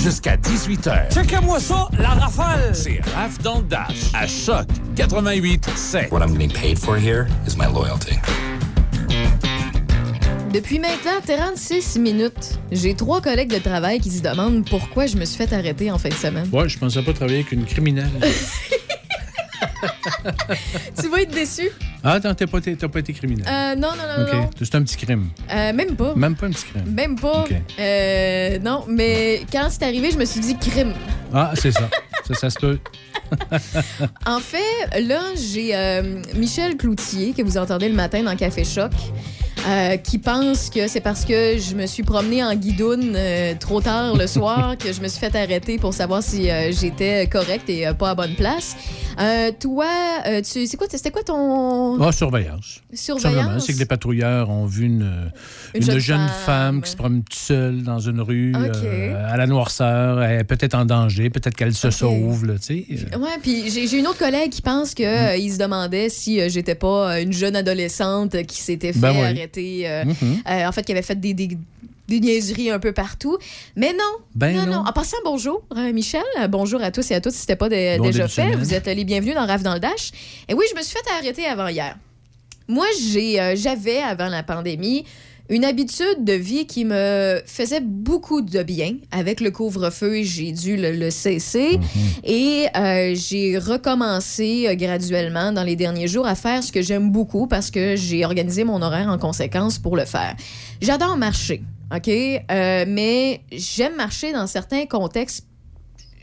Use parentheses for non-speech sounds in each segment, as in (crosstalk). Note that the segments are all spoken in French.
Jusqu'à 18h. Checkez-moi ça, la rafale! C'est Raph dans le Dash à Choc 88 7. What I'm getting paid for here is my loyalty. Depuis maintenant 36 minutes, j'ai trois collègues de travail qui se demandent pourquoi je me suis fait arrêter en fin de semaine. Ouais, je pensais pas travailler avec une criminelle. (laughs) (laughs) tu vas être déçu? Ah, attends, t'as pas, été- t'as pas été criminel. Euh, non, non, non, OK. non. C'est un petit crime. Euh, même pas. Même pas un petit crime. Même pas. Euh, non, mais quand c'est arrivé, je me suis dit crime. Ah, c'est ça. (laughs) ça, ça se peut. (laughs) En fait, là, j'ai euh, Michel Cloutier, que vous entendez le matin dans Café Choc, euh, qui pense que c'est parce que je me suis promenée en guidoune euh, trop tard le soir que je me suis fait arrêter pour savoir si euh, j'étais correcte et pas à bonne place. Toi, tu, c'est quoi, c'était quoi ton Ah, surveillance. Surveillance? c'est que les patrouilleurs ont vu une, Une une jeune jeune, femme. femme. qui se promène toute seule dans une rue à la noirceur. Elle est peut-être en danger, peut-être qu'elle se sauve. Là, sais. Ouais, puis j'ai une autre collègue qui pense que Mm. euh, il se demandait si j'étais pas une jeune adolescente qui s'était fait Ben oui. arrêter, euh, Mhm. euh, en fait, qui avait fait des, des, des niaiseries un peu partout. Mais non, Ben non, non. non. En passant, bonjour, euh, Michel. Bonjour à tous et à toutes si c'était pas de- Bon déjà fait. Vous êtes les bienvenus dans Rave dans le Dash. Et oui, je me suis fait arrêter avant hier. Moi, j'ai, euh, j'avais, avant la pandémie, une habitude de vie qui me faisait beaucoup de bien. Avec le couvre-feu, j'ai dû le, le cesser. Et euh, j'ai recommencé euh, graduellement dans les derniers jours à faire ce que j'aime beaucoup parce que j'ai organisé mon horaire en conséquence pour le faire. J'adore marcher, OK? Euh, mais j'aime marcher dans certains contextes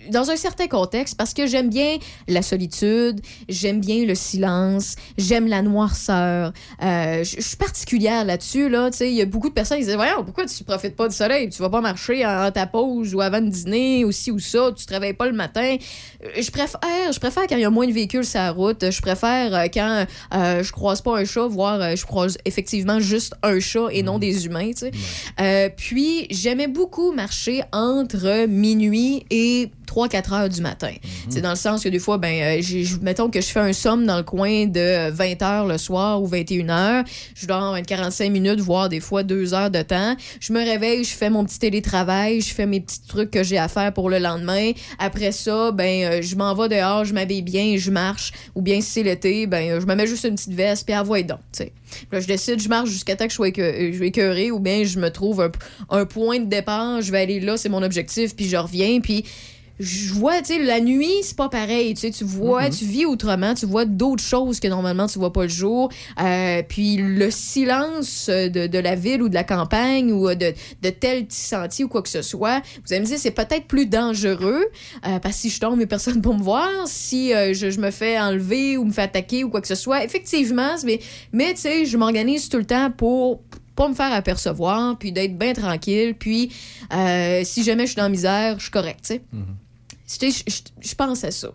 dans un certain contexte parce que j'aime bien la solitude, j'aime bien le silence, j'aime la noirceur. Euh, je suis particulière là-dessus. Là, Tu sais, il y a beaucoup de personnes qui disent Voyons, pourquoi tu profites pas du soleil? Tu vas pas marcher en ta pause ou avant de dîner ou ci ou ça, tu travailles pas le matin. Euh, Je préfère, je préfère quand il y a moins de véhicules sur la route. Je préfère euh, quand euh, je croise pas un chat, voire je croise effectivement juste un chat et non des humains. tu sais. Euh, puis, j'aimais beaucoup marcher entre minuit et 3-4 heures du matin. C'est dans le sens que des fois, ben, euh, mettons que je fais un somme dans le coin de 20 heures le soir ou 21 heures. Je dors en 45 minutes, voire des fois 2 heures de temps. Je me réveille, je fais mon petit télétravail, je fais mes petits trucs que j'ai à faire pour le lendemain. Après ça, ben, euh, je m'en vais dehors, je m'habille bien, je marche. Ou bien si c'est l'été, ben, euh, je me mets juste une petite veste, puis envoie donc, tu sais. Puis Là, je décide, je marche jusqu'à temps que je sois écœur- je suis écœurée, ou bien je me trouve un, un point de départ, je vais aller là, c'est mon objectif, puis je reviens, puis je vois, tu sais, la nuit, c'est pas pareil. Tu sais, tu vois, tu vis autrement, tu vois d'autres choses que normalement tu vois pas le jour. Euh, puis le silence de, de la ville ou de la campagne ou de, de tel petit sentier ou quoi que ce soit, vous allez me dire, c'est peut-être plus dangereux euh, parce que si je tombe, il y a personne pour me voir. Si euh, je, je me fais enlever ou me fais attaquer ou quoi que ce soit, effectivement, mais, mais tu sais, je m'organise tout le temps pour pas me faire apercevoir, puis d'être bien tranquille, puis si jamais je suis dans la misère, je suis correct, tu sais. Sais, je- pense à ça.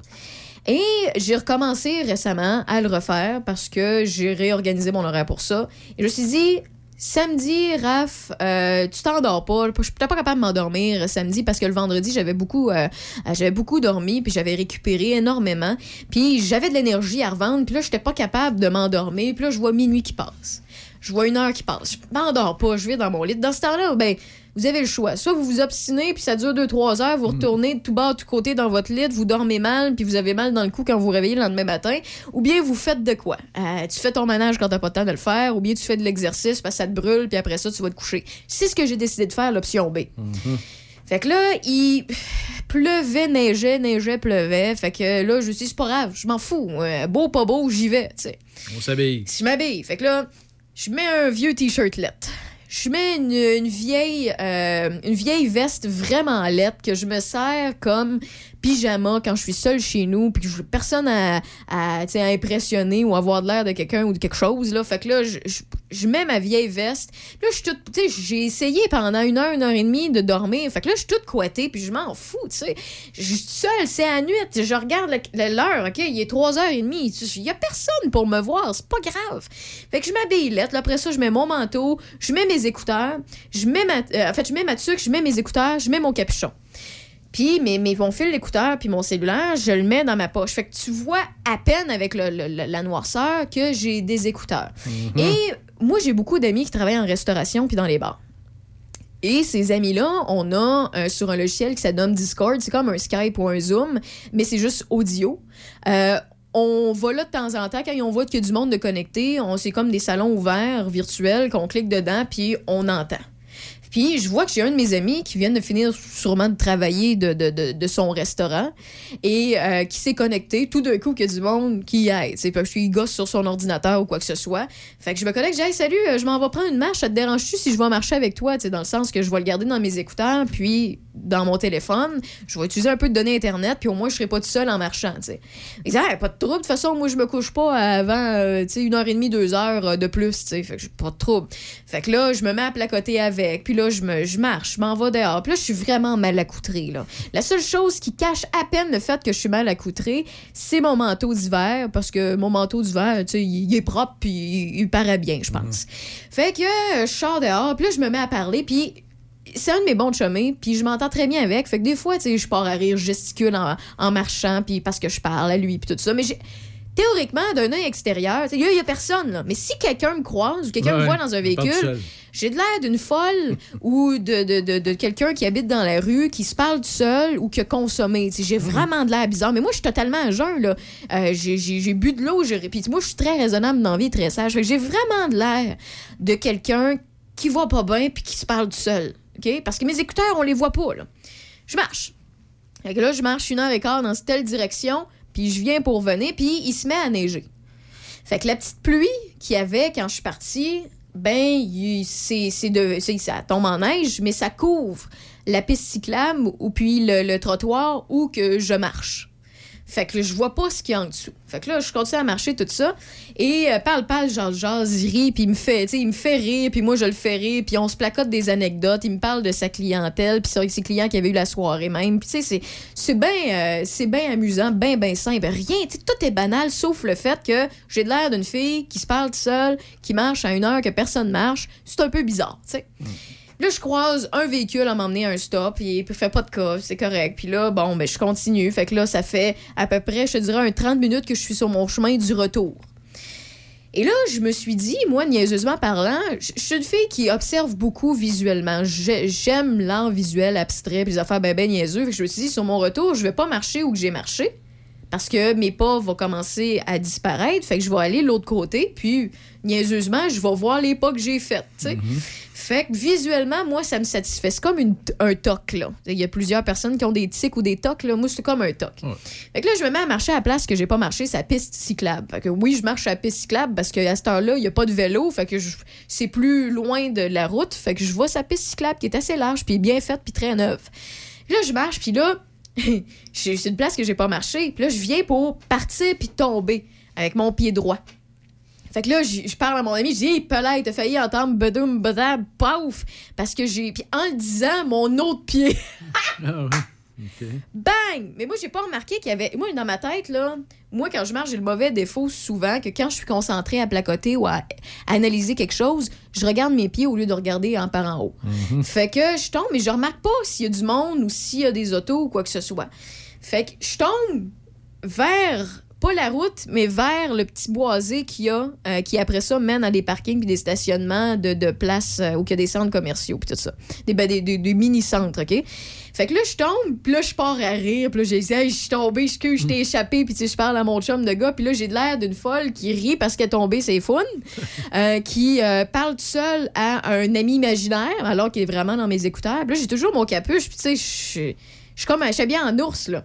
Et j'ai recommencé récemment à le refaire parce que j'ai réorganisé mon horaire pour ça. Et je me suis dit, samedi, Raph, euh, tu t'endors pas. Je suis pas capable de m'endormir samedi parce que le vendredi, j'avais beaucoup, euh, beaucoup dormi puis j'avais récupéré énormément. Puis j'avais de l'énergie à revendre. Puis là, j'étais pas capable de m'endormir. Puis là, je vois minuit qui passe. Je vois une heure qui passe. Je m'endors pas, je vais dans mon lit. Dans ce temps-là, ben, vous avez le choix. Soit vous vous obstinez, puis ça dure 2-3 heures, vous retournez de tout bas, de tout côté dans votre lit, vous dormez mal, puis vous avez mal dans le cou quand vous vous réveillez le lendemain matin. Ou bien vous faites de quoi? Euh, tu fais ton ménage quand t'as pas le temps de le faire, ou bien tu fais de l'exercice parce que ça te brûle, puis après ça, tu vas te coucher. C'est ce que j'ai décidé de faire, l'option B. Fait que là, il pleuvait, neigeait, neigeait, pleuvait. Fait que là, je me suis dit, c'est pas grave, je m'en fous. Euh, beau, pas beau, j'y vais, tu sais. On s'habille. Si je m'habille. Fait que là, je mets un vieux t-shirt lettre. Je mets une, vieille euh, une vieille veste vraiment lettre que je me sers comme pyjama quand je suis seule chez nous puis que je personne à, impressionner ou avoir de l'air de quelqu'un ou de quelque chose là. Fait que là je, mets ma vieille veste. Là je suis toute j'ai essayé pendant une heure une heure et demie de dormir. Fait que là je suis toute couettée puis je m'en fous je suis seule c'est à nuit. Je regarde l'heure ok? Il est 3h30 il y a personne pour me voir. C'est pas grave. Fait que je m'habille lettre. Après ça je mets mon manteau. Je mets mes écouteurs. Je mets ma euh, en fait je mets ma je mets mes écouteurs. Je mets mon capuchon puis mes, mes, mon fil d'écouteur puis mon cellulaire, je le mets dans ma poche. Fait que tu vois à peine avec le- le- le- la noirceur que j'ai des écouteurs. Et moi, j'ai beaucoup d'amis qui travaillent en restauration puis dans les bars. Et ces amis-là, on a euh, sur un logiciel qui s'appelle Discord, c'est comme un Skype ou un Zoom, mais c'est juste audio. Euh, on va là de temps en temps, quand on voit qu'il y a du monde de connecté, on c'est comme des salons ouverts virtuels qu'on clique dedans, puis on entend. Puis je vois que j'ai un de mes amis qui vient de finir sûrement de travailler de, de, de, son restaurant et euh, qui s'est connecté. Tout d'un coup, qu'il y a du monde qui aide. C'est parce qu'il gosse sur son ordinateur ou quoi que ce soit. Fait que je me connecte, j'ai hey, salut, euh, je m'en vais prendre une marche. Ça te dérange-tu si je vais marcher avec toi? Dans le sens que je vais le garder dans mes écouteurs, puis dans mon téléphone. Je vais utiliser un peu de données Internet, puis au moins, je serai pas tout seul en marchant. Dit, hey, pas de trouble. De toute façon, moi, je me couche pas avant euh, une heure et demie, deux heures euh, de plus. T'sais. Fait que j'ai pas de trouble. Fait que là, je me mets à placoter avec, puis là, je, me, je marche, je m'en vais dehors. Puis là, je suis vraiment mal accoutrée. Là. La seule chose qui cache à peine le fait que je suis mal accoutrée, c'est mon manteau d'hiver, parce que mon manteau d'hiver, tu sais, il, il est propre, puis il, il paraît bien, je pense. Fait que euh, je sors dehors, puis là, je me mets à parler, puis c'est un de mes bons chemins, puis je m'entends très bien avec. Fait que des fois, tu sais, je pars à rire, je gesticule en, en marchant, puis parce que je parle à lui, puis tout ça. Mais j'ai- théoriquement, d'un œil extérieur, il y, a personne, là. Mais si quelqu'un me croise ou quelqu'un me voit dans un véhicule, j'ai de l'air d'une folle (laughs) ou de, de, de, de quelqu'un qui habite dans la rue, qui se parle tout seul ou qui a consommé. J'ai vraiment de l'air bizarre. Mais moi, je suis totalement à jeun. Euh, j'ai- bu de l'eau. Puis moi, je suis très raisonnable dans la vie, très sage. J'ai vraiment de l'air de quelqu'un qui va pas bien puis qui se parle tout seul. OK? Parce que mes écouteurs, on les voit pas. Là. Je marche. Fait que là, je marche une heure et quart dans telle direction, puis je viens pour venir, puis il se met à neiger. Fait que la petite pluie qu'il y avait quand je suis partie, ben, c'est, ça tombe en neige, mais ça couvre la piste cyclable ou puis le, le trottoir où que je marche. Fait que là, je vois pas ce qu'il y a en dessous. Fait que là, je continue à marcher tout ça. Et euh, parle, parle, genre, genre, il rit, puis il me fait, il me fait rire, puis moi, je le fais rire, puis on se placote des anecdotes. Il me parle de sa clientèle, puis ses clients qui avaient eu la soirée même. Puis tu sais, c'est, euh, bien amusant, bien, bien simple. Rien, tu tout est banal, sauf le fait que j'ai de l'air d'une fille qui se parle seule, qui marche à une heure que personne marche. C'est un peu bizarre, tu sais. Là, je croise un véhicule à m'emmener à un stop, il fait pas de cas, c'est correct. Puis là, bon, ben, je continue. Fait que là, ça fait à peu près, je te dirais, un 30 minutes que je suis sur mon chemin du retour. Et là, je me suis dit, moi, niaiseusement parlant, je suis une fille qui observe beaucoup visuellement. J'ai- J'aime l'art visuel abstrait, puis les affaires ben ben niaiseux. Je me suis dit, sur mon retour, je vais pas marcher où j'ai marché, parce que mes pas vont commencer à disparaître. Fait que je vais aller de l'autre côté, puis niaiseusement, je vais voir les pas que j'ai faits, sais. Fait que visuellement, moi, ça me satisfait. C'est comme une- un toc, là. Il y a plusieurs personnes qui ont des tics ou des tocs, là. Moi, c'est comme un toc. Fait que là, je me mets à marcher à la place que j'ai pas marché, c'est la piste cyclable. Fait que oui, je marche à la piste cyclable parce qu'à cette heure-là, il n'y a pas de vélo. Fait que je- c'est plus loin de la route. Fait que je vois sa piste cyclable qui est assez large, puis bien faite, puis très neuve. Puis là, je marche, puis là, (laughs) c'est une place que j'ai pas marché. Puis là, je viens pour partir puis tomber avec mon pied droit. Fait que là, je parle à mon ami, je dis, hey, Pelay, t'as failli entendre bedoum, bedam, pauf, parce que j'ai. Puis en le disant, mon autre pied, Bang! Mais moi, j'ai pas remarqué qu'il y avait. Moi, dans ma tête, là, moi, quand je marche, j'ai le mauvais défaut souvent que quand je suis concentrée à placoter ou à, analyser quelque chose, je regarde mes pieds au lieu de regarder en par en haut. Fait que je tombe, mais je remarque pas s'il y a du monde ou s'il y a des autos ou quoi que ce soit. Fait que je tombe vers. Pas la route, mais vers le petit boisé qu'il y a, euh, qui après ça mène à des parkings puis des stationnements de, de places euh, où il y a des centres commerciaux puis tout ça. Des, ben, des, des- des mini-centres, OK? Fait que là, je tombe, puis là, je pars à rire, puis là, j'ai dit, hey, je suis tombée, je que je t'ai échappé, puis tu sais, je parle à mon chum de gars, puis là, j'ai de l'air d'une folle qui rit parce qu'elle est tombée, c'est fun, (laughs) euh, qui parle tout seul à un ami imaginaire, alors qu'il est vraiment dans mes écouteurs. Puis là, j'ai toujours mon capuche, puis tu sais, je suis- je suis comme un bien en ours, là.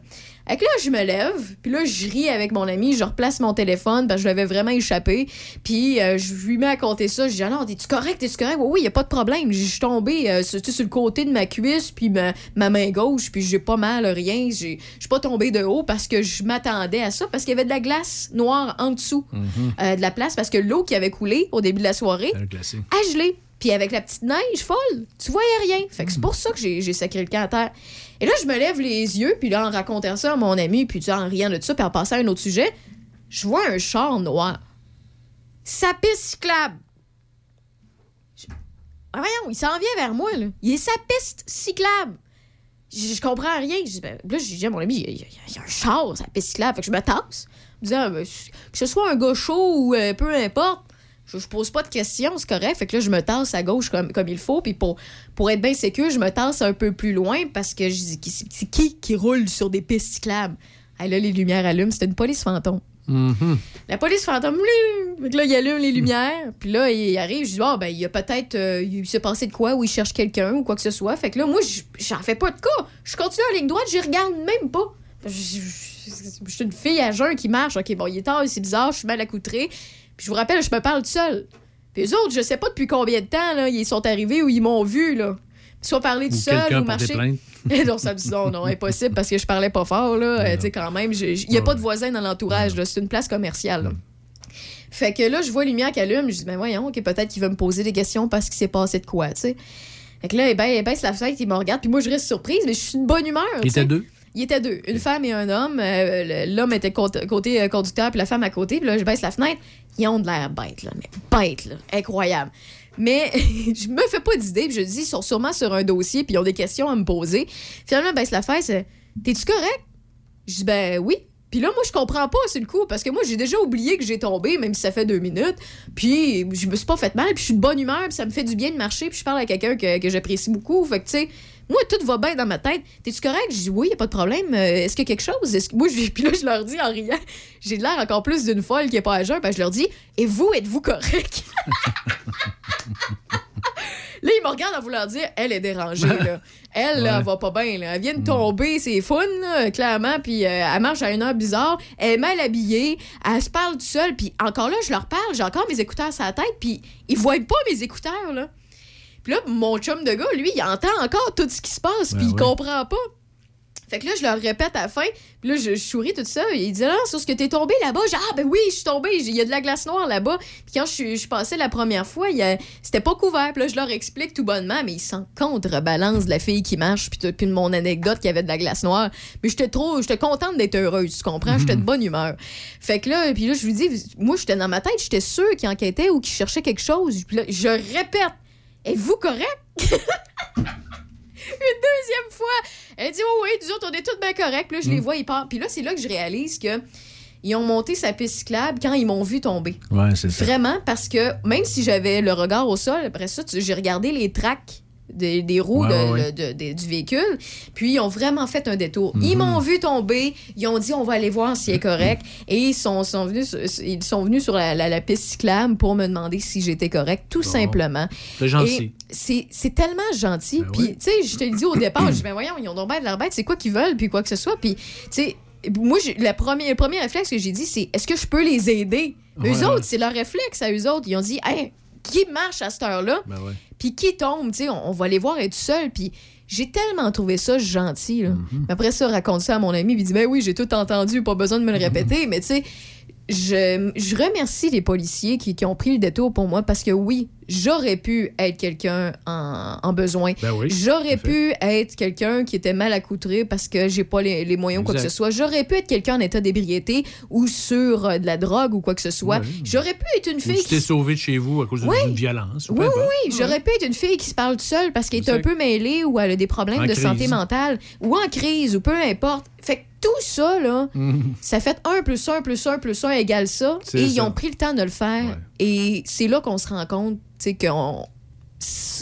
Fait que là, je me lève, puis là, je ris avec mon ami, je replace mon téléphone parce que je l'avais vraiment échappé. Puis euh, je lui mets à compter ça. Je dis, alors, es-tu correct, es-tu correct? Oui, oui, y a pas de problème. Je suis tombée euh, sur, le côté de ma cuisse, puis ma, ma main gauche, puis j'ai pas mal, rien. Je suis pas tombée de haut parce que je m'attendais à ça, parce qu'il y avait de la glace noire en dessous euh, de la place, parce que l'eau qui avait coulé au début de la soirée a gelé. Puis avec la petite neige folle, tu voyais rien. Fait que c'est pour ça que j'ai j'ai sacré le camp à terre. Et là, je me lève les yeux, puis là, en racontant ça à mon ami, puis en riant de ça, puis en passant à un autre sujet, je vois un char noir. Sa piste cyclable. Je- Ah, voyons, il s'en vient vers moi, là. Il est sa piste cyclable. Je, je comprends rien. Je dis, ben, là, j'ai dit à mon ami, il y, a- un char, sa piste cyclable. Fait que je me tasse. Je me dis, ah, ben, que ce soit un chaud ou euh, peu importe, Je, je pose pas de questions, c'est correct. Fait que là, je me tasse à gauche comme, comme il faut. Puis pour, pour être bien sécure, je me tasse un peu plus loin parce que je dis, c'est qui qui roule sur des pistes cyclables? Ah, là, les lumières allument. C'était une police fantôme. Mhm. La police fantôme, bling! Fait que là, il allume les lumières. Puis là, il arrive. Je dis, ah, ben, il y a peut-être. euh, il s'est passé de quoi ou il cherche quelqu'un ou quoi que ce soit. Fait que là, moi, j'en fais pas de cas. Je continue en ligne droite, je regarde même pas. Je suis une fille à jeun qui marche. OK, bon, il est tard, c'est bizarre, je suis mal accoutrée. Puis je vous rappelle, je me parle tout seul. Puis eux autres, je sais pas depuis combien de temps, là, ils sont arrivés ou ils m'ont vu, là. Soit parler Ou tout seul ou pour des marcher. Eh (laughs) non, ça me dit non, non, impossible parce que je parlais pas fort, là. Euh, tu sais, quand même, il n'y a pas de voisins dans l'entourage. C'est une place commerciale, là. Fait que là, je vois lumière qui allume. Je dis, ben voyons, OK, peut-être qu'il va me poser des questions parce qu'il s'est passé de quoi, tu sais. Fait que là, eh ben, il baisse la fenêtre, il me regarde, puis moi, je reste surprise, mais je suis de bonne humeur. Il était deux? Il était deux, une femme et un homme. Euh, L'homme était côté, côté, euh, conducteur, puis la femme à côté. Puis là, je baisse la fenêtre. Ils ont de l'air bêtes, là. Mais bêtes, là. Incroyable. Mais (laughs) je me fais pas d'idée. Puis je dis, ils sont sûrement sur un dossier, puis ils ont des questions à me poser. Finalement, elle baisse la fesse. T'es-tu correct? Je dis, ben oui. Puis là, moi, je comprends pas, c'est le coup, parce que moi, j'ai déjà oublié que j'ai tombé, même si ça fait deux minutes. Puis je me suis pas fait mal, puis je suis de bonne humeur, puis ça me fait du bien de marcher, puis je parle à quelqu'un que, que j'apprécie beaucoup. Fait que, tu sais, moi, tout va bien dans ma tête. T'es-tu correct? Je dis oui, y a pas de problème. Euh, Est-ce qu'il y a quelque chose? Est-ce que... Moi, je... (laughs) Puis là, je leur dis en riant, j'ai l'air encore plus d'une folle qui est pas à jeun, ben, je leur dis, et vous, êtes-vous correct? (laughs) Là, ils me regardent en vouloir dire, elle est dérangée, là. (laughs) Elle, Ouais. va pas bien, là. Elle vient de tomber, c'est fun, là, clairement, puis euh, elle marche à une heure bizarre, elle est mal habillée, elle se parle toute seule, puis encore là, je leur parle, j'ai encore mes écouteurs sur la tête, puis ils voient pas mes écouteurs, là. Puis là, mon chum de gars, lui, il entend encore tout ce qui se passe, puis Ben il oui. comprend pas. Fait que là, je leur répète à la fin. Puis là, je, je souris tout ça. Il dit, ah, sur ce que t'es tombé là-bas? J'ai, ah, ben oui, je suis tombé. Il y a de la glace noire là-bas. Puis quand je, suis- je passais la première fois, il y a- c'était pas couvert. Puis là, je leur explique tout bonnement, mais ils s'en contrebalancent de la fille qui marche. Puis, de mon anecdote qu'il y avait de la glace noire. Mais j'étais trop, j'étais contente d'être heureuse, tu comprends? J'étais de bonne humeur. Fait que là, puis là, je lui dis, moi, j'étais dans ma tête, j'étais sûre qu'ils enquêtaient ou qu'ils cherchaient quelque chose. Puis là, je répète, êtes-vous correct? (laughs) Une deuxième fois. Elle dit, oh oui, nous autres, on est tous bien corrects. Là, je les vois, ils partent. Puis là, c'est là que je réalise que ils ont monté sa piste cyclable quand ils m'ont vu tomber. Ouais, c'est ça. Vraiment, parce que même si j'avais le regard au sol, après ça, j'ai regardé les tracks des, des roues Ouais, de- ouais, de- de- du véhicule, puis ils ont vraiment fait un détour. Mhm. Ils m'ont vu tomber, ils ont dit on va aller voir s'il est correct, et ils sont, sont venus, sur- ils sont venus sur la, la- la piste cyclable pour me demander si j'étais correct, tout Bon. simplement. C'est gentil. C'est tellement gentil. Ben Puis, tu sais, je te le dis au départ, je (clears throat) dis, ben voyons, ils ont donc bien de l'air bête, c'est quoi qu'ils veulent, puis quoi que ce soit. Puis, tu sais, moi, la première, le premier réflexe que j'ai dit, c'est est-ce que je peux les aider? Eux Ouais. autres, c'est leur réflexe à eux autres. Ils ont dit, hey, qui marche à cette heure-là? Ben ouais. Puis qui tombe, tu sais, on, on va les voir être seuls. Puis j'ai tellement trouvé ça gentil. Là. Mhm. Mais Après ça, raconte ça à mon ami, il dit, ben oui, j'ai tout entendu, pas besoin de me le répéter. (laughs) Mais tu sais, je, je remercie les policiers qui, qui ont pris le détour pour moi parce que oui, j'aurais pu être quelqu'un en, en besoin. Ben oui. J'aurais pu être quelqu'un qui était mal accoutré parce que j'ai pas les, les moyens ou quoi que ce soit. J'aurais pu être quelqu'un en état d'ébriété ou sur euh, de la drogue ou quoi que ce soit. J'aurais pu être une Ou fille tu qui t'es sauvé de chez vous à cause Oui. d'une violence. ou oui, importe. oui, j'aurais pu être une fille qui se parle seule parce qu'elle est un peu mêlée ou elle a des problèmes En de crise. santé mentale ou en crise ou peu importe. Fait que tout ça, là, Mhm. ça fait 1 plus 1 plus 1 plus 1 égale ça. Et ils ça. ont pris le temps de le faire. Ouais. Et c'est là qu'on se rend compte, tu sais, qu'on.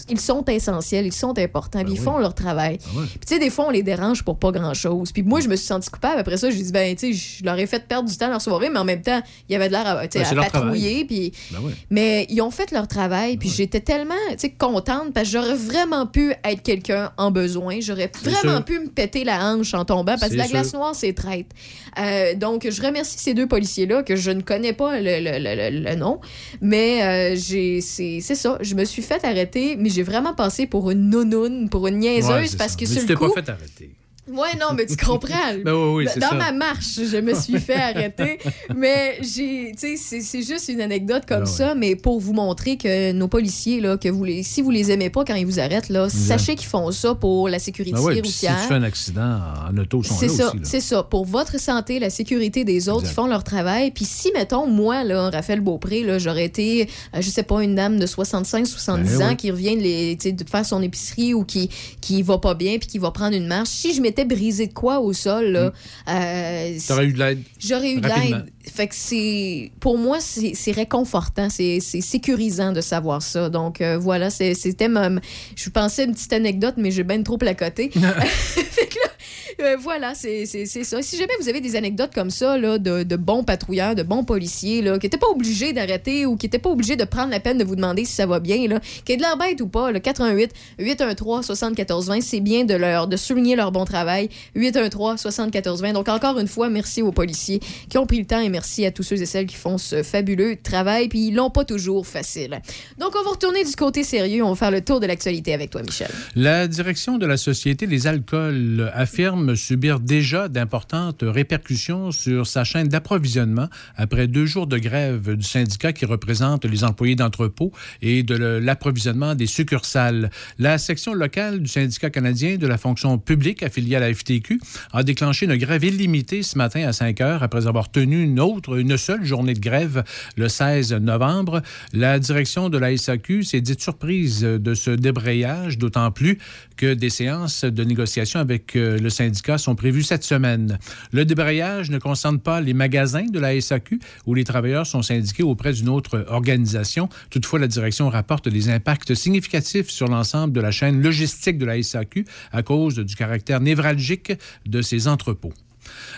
Ils sont essentiels, ils sont importants, Ben puis ils oui. font leur travail. Ah. Puis tu sais, des fois, on les dérange pour pas grand-chose. Puis moi, je me suis sentie coupable. Après ça, j'ai dit, ben, tu sais, je leur ai fait perdre du temps leur soirée, mais en même temps, il y avait de l'air à, c'est à patrouiller. Puis Ben mais ils ont fait leur travail, puis j'étais tellement tu sais, contente parce que j'aurais vraiment pu être quelqu'un en besoin. J'aurais vraiment sûr. pu me péter la hanche en tombant parce que la glace noire, c'est traite. Euh, donc, je remercie ces deux policiers-là que je ne connais pas le, le- le- le- le nom, mais euh, j'ai c'est ça. Je me suis fait arrêter, mais j'ai vraiment passé pour une nounoune, pour une niaiseuse Ouais, parce ça. que Mais sur tu le coup. pas fait arrêter. Ouais, non, mais tu comprends. (laughs) Ben oui, oui, Dans- ça. ma marche, je me suis fait arrêter. (laughs) Mais j'ai, c'est- juste une anecdote comme ouais. ça, mais pour vous montrer que nos policiers, là, que vous les, si vous les aimez pas quand ils vous arrêtent, là, sachez qu'ils font ça pour la sécurité Ben ouais, puis si tu routière. fais un accident en auto, ils sont C'est là ça, c'est ça. Pour votre santé, la sécurité des autres, ils font leur travail. Puis si, mettons, moi, là, Raphaël Beaupré, là, j'aurais été, euh, je sais pas, une dame de 65, 70 Ben ans oui. qui revient de, les- de faire son épicerie ou qui, qui va pas bien puis qui va prendre une marche, si je m'étais brisé de quoi au sol, là, euh, T'aurais eu de l'aide. j'aurais eu de l'aide. Fait que c'est, pour moi, c'est réconfortant, c'est sécurisant de savoir ça. Donc euh, voilà, c'était ma, je pensais une petite anecdote, mais j'ai bien trop placoté. (laughs) (laughs) fait que là, (laughs) euh, voilà, c'est ça. Si jamais vous avez des anecdotes comme ça, là, de, de bons patrouilleurs, de bons policiers, là, qui n'étaient pas obligés d'arrêter ou qui n'étaient pas obligés de prendre la peine de vous demander si ça va bien, là, qui est de l'air bête ou pas, le 88 813 74 20, c'est bien de leur de souligner leur bon travail. 813 74 20. Donc encore une fois, merci aux policiers qui ont pris le temps et merci à tous ceux et celles qui font ce fabuleux travail. Puis ils l'ont pas toujours facile. Donc on va retourner du côté sérieux. On va faire le tour de l'actualité avec toi, Michel. La direction de la Société des alcools affirme subir déjà d'importantes répercussions sur sa chaîne d'approvisionnement après deux jours de grève du syndicat qui représente les employés d'entrepôt et de l'approvisionnement des succursales. La section locale du syndicat canadien de la fonction publique affiliée à la FTQ a déclenché une grève illimitée ce matin à 5 heures après avoir tenu une autre, une seule journée de grève le 16 novembre. La direction de la SAQ s'est dite surprise de ce débrayage, d'autant plus que des séances de négociation avec euh, le syndicat sont prévues cette semaine. Le débrayage ne concerne pas les magasins de la SAQ où les travailleurs sont syndiqués auprès d'une autre organisation. Toutefois, la direction rapporte des impacts significatifs sur l'ensemble de la chaîne logistique de la SAQ à cause du caractère névralgique de ces entrepôts.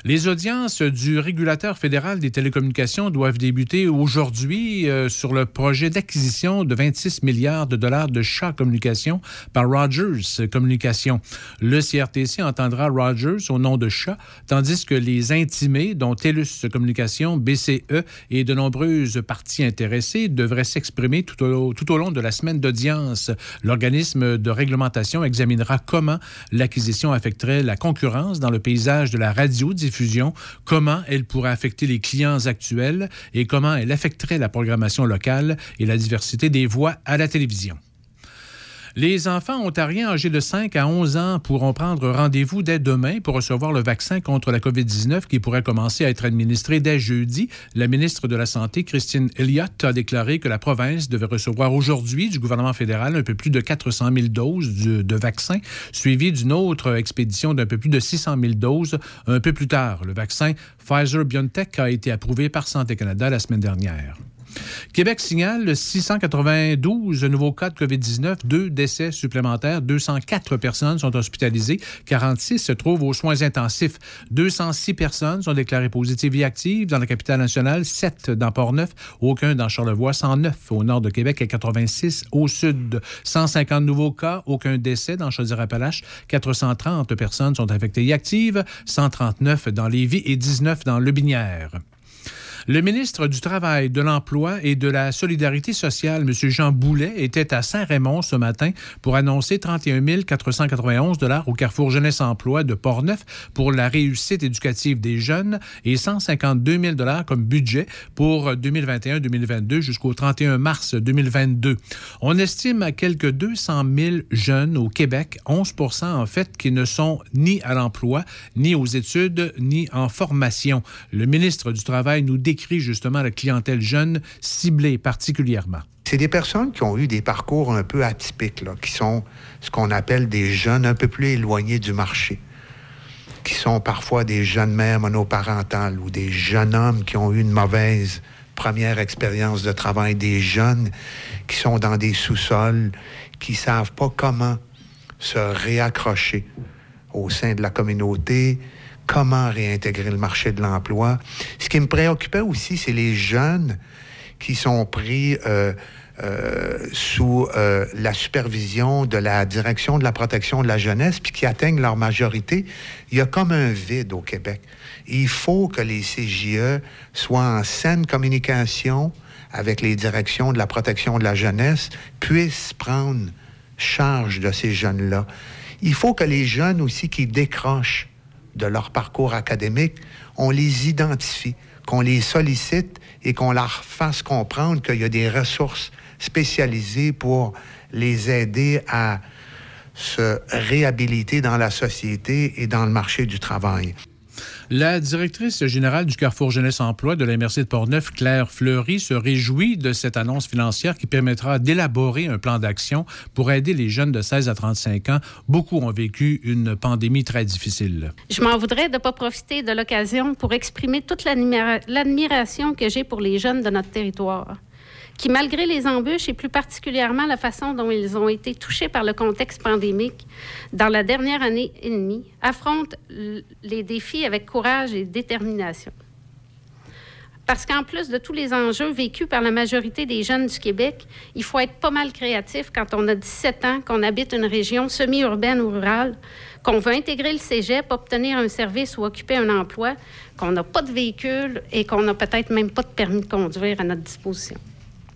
Les audiences du régulateur fédéral des télécommunications doivent débuter aujourd'hui euh, sur le projet d'acquisition de 26 milliards de dollars de Shaw Communications par Rogers Communications. Le CRTC entendra Rogers au nom de Shaw, tandis que les intimés, dont TELUS Communications, BCE et de nombreuses parties intéressées, devraient s'exprimer tout au, tout au long de la semaine d'audience. L'organisme de réglementation examinera comment l'acquisition affecterait la concurrence dans le paysage de la radiodiffusion, comment elle pourrait affecter les clients actuels et comment elle affecterait la programmation locale et la diversité des voix à la télévision. Les enfants ontariens âgés de 5 à 11 ans pourront prendre rendez-vous dès demain pour recevoir le vaccin contre la COVID-19 qui pourrait commencer à être administré dès jeudi. La ministre de la Santé, Christine Elliott, a déclaré que la province devait recevoir aujourd'hui du gouvernement fédéral un peu plus de 400 000 doses de, de vaccins, suivi d'une autre expédition d'un peu plus de 600 000 doses un peu plus tard. Le vaccin Pfizer-BioNTech a été approuvé par Santé Canada la semaine dernière. Québec signale 692 nouveaux cas de COVID-19, deux décès supplémentaires, 204 personnes sont hospitalisées, 46 se trouvent aux soins intensifs, 206 personnes sont déclarées positives et actives dans la capitale nationale, 7 dans Port-Neuf, aucun dans Charlevoix, 109 au nord de Québec et 86 au sud. 150 nouveaux cas, aucun décès dans Chaudière-Appalaches, 430 personnes sont infectées et actives, 139 dans Lévis et 19 dans Lebinière. Le ministre du Travail, de l'Emploi et de la Solidarité sociale, M. Jean Boulet, était à Saint-Raymond ce matin pour annoncer 31 491 au Carrefour Jeunesse Emploi de Portneuf pour la réussite éducative des jeunes et 152 000 comme budget pour 2021-2022 jusqu'au 31 mars 2022. On estime à quelques 200 000 jeunes au Québec, 11 en fait, qui ne sont ni à l'emploi, ni aux études, ni en formation. Le ministre du Travail nous justement la clientèle jeune ciblée particulièrement. C'est des personnes qui ont eu des parcours un peu atypiques, qui sont ce qu'on appelle des jeunes un peu plus éloignés du marché, qui sont parfois des jeunes mères monoparentales ou des jeunes hommes qui ont eu une mauvaise première expérience de travail, des jeunes qui sont dans des sous-sols, qui savent pas comment se réaccrocher au sein de la communauté, comment réintégrer le marché de l'emploi. Ce qui me préoccupait aussi, c'est les jeunes qui sont pris euh, euh, sous euh, la supervision de la direction de la protection de la jeunesse, puis qui atteignent leur majorité. Il y a comme un vide au Québec. Il faut que les CJE soient en saine communication avec les directions de la protection de la jeunesse, puissent prendre charge de ces jeunes-là. Il faut que les jeunes aussi qui décrochent de leur parcours académique, on les identifie, qu'on les sollicite et qu'on leur fasse comprendre qu'il y a des ressources spécialisées pour les aider à se réhabiliter dans la société et dans le marché du travail. La directrice générale du Carrefour Jeunesse Emploi de la MRC de Portneuf, Claire Fleury, se réjouit de cette annonce financière qui permettra d'élaborer un plan d'action pour aider les jeunes de 16 à 35 ans. Beaucoup ont vécu une pandémie très difficile. Je m'en voudrais de ne pas profiter de l'occasion pour exprimer toute l'admiration que j'ai pour les jeunes de notre territoire qui, malgré les embûches et plus particulièrement la façon dont ils ont été touchés par le contexte pandémique dans la dernière année et demie, affrontent les défis avec courage et détermination. Parce qu'en plus de tous les enjeux vécus par la majorité des jeunes du Québec, il faut être pas mal créatif quand on a 17 ans, qu'on habite une région semi-urbaine ou rurale, qu'on veut intégrer le cégep, obtenir un service ou occuper un emploi, qu'on n'a pas de véhicule et qu'on n'a peut-être même pas de permis de conduire à notre disposition.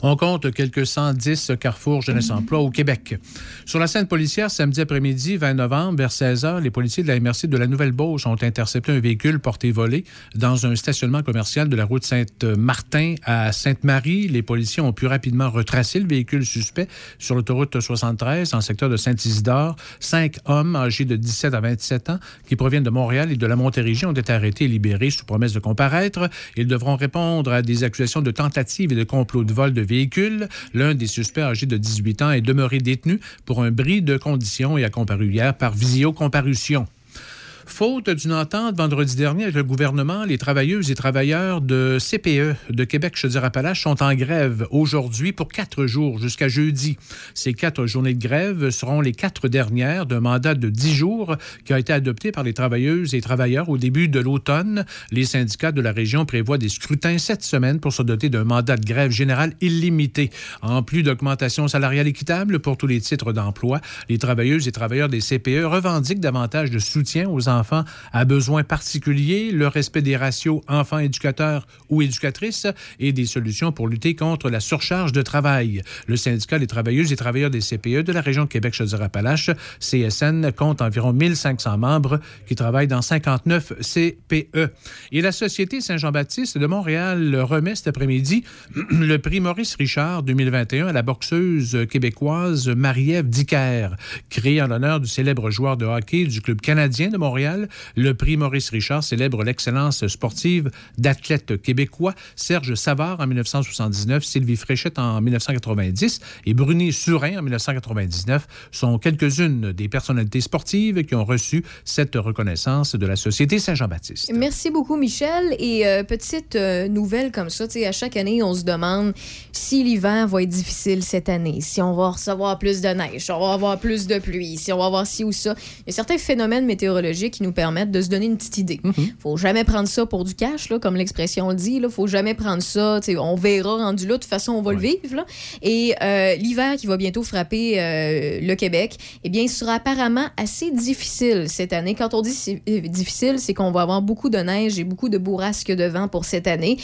On compte quelques 110 carrefours jeunesse emploi au Québec. Sur la scène policière, samedi après-midi, 20 novembre, vers 16 h, les policiers de la MRC de la Nouvelle-Beauce ont intercepté un véhicule porté volé dans un stationnement commercial de la route Sainte-Martin à Sainte-Marie. Les policiers ont pu rapidement retracer le véhicule suspect sur l'autoroute 73 en secteur de Saint-Isidore. Cinq hommes âgés de 17 à 27 ans qui proviennent de Montréal et de la Montérégie ont été arrêtés et libérés sous promesse de comparaître. Ils devront répondre à des accusations de tentative et de complot de vol de L'un des suspects âgé de 18 ans est demeuré détenu pour un bris de conditions et a comparu hier par visiocomparution. Faute d'une entente vendredi dernier avec le gouvernement, les travailleuses et travailleurs de CPE de Québec Chaudière-Appalaches sont en grève aujourd'hui pour quatre jours jusqu'à jeudi. Ces quatre journées de grève seront les quatre dernières d'un mandat de dix jours qui a été adopté par les travailleuses et travailleurs au début de l'automne. Les syndicats de la région prévoient des scrutins cette semaine pour se doter d'un mandat de grève général illimité. En plus d'augmentation salariale équitable pour tous les titres d'emploi, les travailleuses et travailleurs des CPE revendiquent davantage de soutien aux enfants à besoins particuliers, le respect des ratios enfants-éducateurs ou éducatrices et des solutions pour lutter contre la surcharge de travail. Le syndicat des travailleuses et travailleurs des CPE de la région de Québec-Chaudière-Appalaches, CSN, compte environ 1500 membres qui travaillent dans 59 CPE. Et la Société Saint-Jean-Baptiste de Montréal remet cet après-midi (clears throat) le prix Maurice Richard 2021 à la boxeuse québécoise Marie-Ève Dicker, créée en l'honneur du célèbre joueur de hockey du Club canadien de Montréal le prix Maurice Richard célèbre l'excellence sportive d'athlètes québécois. Serge Savard en 1979, Sylvie Fréchette en 1990 et Bruni Surin en 1999 sont quelques-unes des personnalités sportives qui ont reçu cette reconnaissance de la Société Saint-Jean-Baptiste. Merci beaucoup, Michel. Et euh, petite euh, nouvelle comme ça, à chaque année, on se demande si l'hiver va être difficile cette année, si on va recevoir plus de neige, si on va avoir plus de pluie, si on va avoir ci ou ça. Il y a certains phénomènes météorologiques qui nous permettent de se donner une petite idée. ne mhm. Faut jamais prendre ça pour du cash, là, comme l'expression le dit. Là. Faut jamais prendre ça. On verra rendu là. De toute façon, on va le vivre. Là. Et euh, l'hiver qui va bientôt frapper euh, le Québec, eh bien, il sera apparemment assez difficile cette année. Quand on dit euh, difficile, c'est qu'on va avoir beaucoup de neige et beaucoup de bourrasques de vent pour cette année.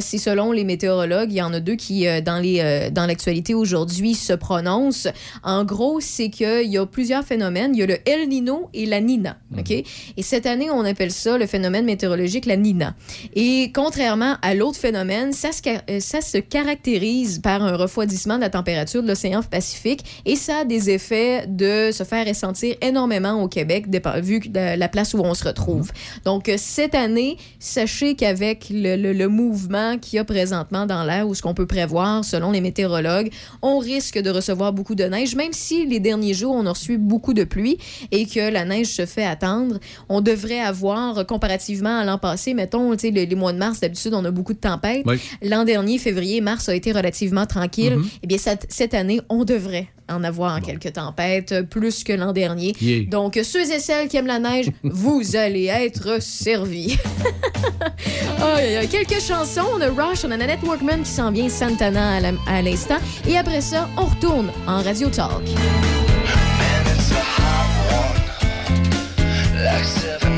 c'est selon les météorologues. Il y en a deux qui, dans les dans l'actualité aujourd'hui, se prononcent. En gros, c'est qu'il y a plusieurs phénomènes. Il y a le El Nino et la Nina. Mhm. OK? Et cette année, on appelle ça le phénomène météorologique la Nina. Et contrairement à l'autre phénomène, ça se, euh, ça se caractérise par un refroidissement de la température de l'océan Pacifique et ça a des effets de se faire ressentir énormément au Québec, vu la place où on se retrouve. Donc, euh, cette année, sachez qu'avec le, le, mouvement qu'il y a présentement dans l'air ou ce qu'on peut prévoir selon les météorologues, on risque de recevoir beaucoup de neige, même si les derniers jours, on a reçu beaucoup de pluie et que la neige se fait attendre on devrait avoir, comparativement à l'an passé, mettons, les, les mois de mars, d'habitude, on a beaucoup de tempêtes. L'an dernier, février, mars a été relativement tranquille. Mm-hmm. Eh bien, cette, année, on devrait en avoir quelques tempêtes, euh, plus que l'an dernier. Donc, ceux et celles qui aiment la neige, (laughs) vous allez être servis. oh, il y a quelques chansons. On a Rush, on a Nanette Workman qui s'en vient, Santana à l'instant. Et après ça, on retourne en Radio Talk. reflexive.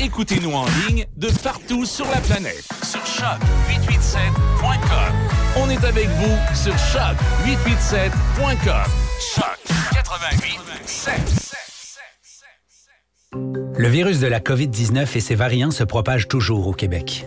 Écoutez-nous en ligne de partout sur la planète. Sur choc887.com. On est avec vous sur choc887.com. Choc 88 Le virus de la COVID-19 et ses variants se propagent toujours au Québec.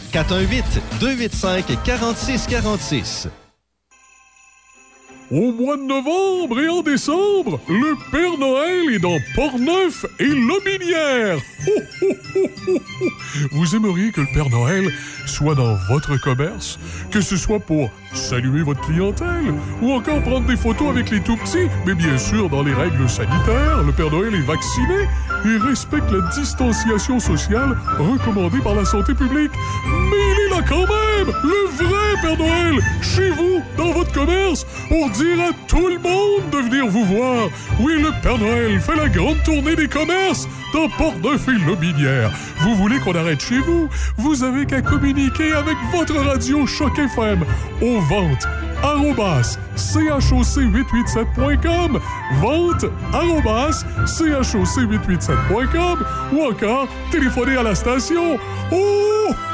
418-285-4646. Au mois de novembre et en décembre, le Père Noël est dans Port-Neuf et Lobinière. Vous aimeriez que le Père Noël soit dans votre commerce, que ce soit pour saluer votre clientèle ou encore prendre des photos avec les tout-petits, mais bien sûr dans les règles sanitaires. Le Père Noël est vacciné et respecte la distanciation sociale recommandée par la santé publique. Mais il est là quand même, le vrai Père Noël, chez vous, dans votre commerce, pour dire à tout le monde de venir vous voir. Oui, le Père Noël fait la grande tournée des commerces dans Port-Neuf et Lobinière. Vous voulez qu'on arrête chez vous? Vous avez qu'à communiquer avec votre radio Choc FM ventes arrobas choc887.com vente arrobas choc887.com ou encore téléphoner à la station. Oh!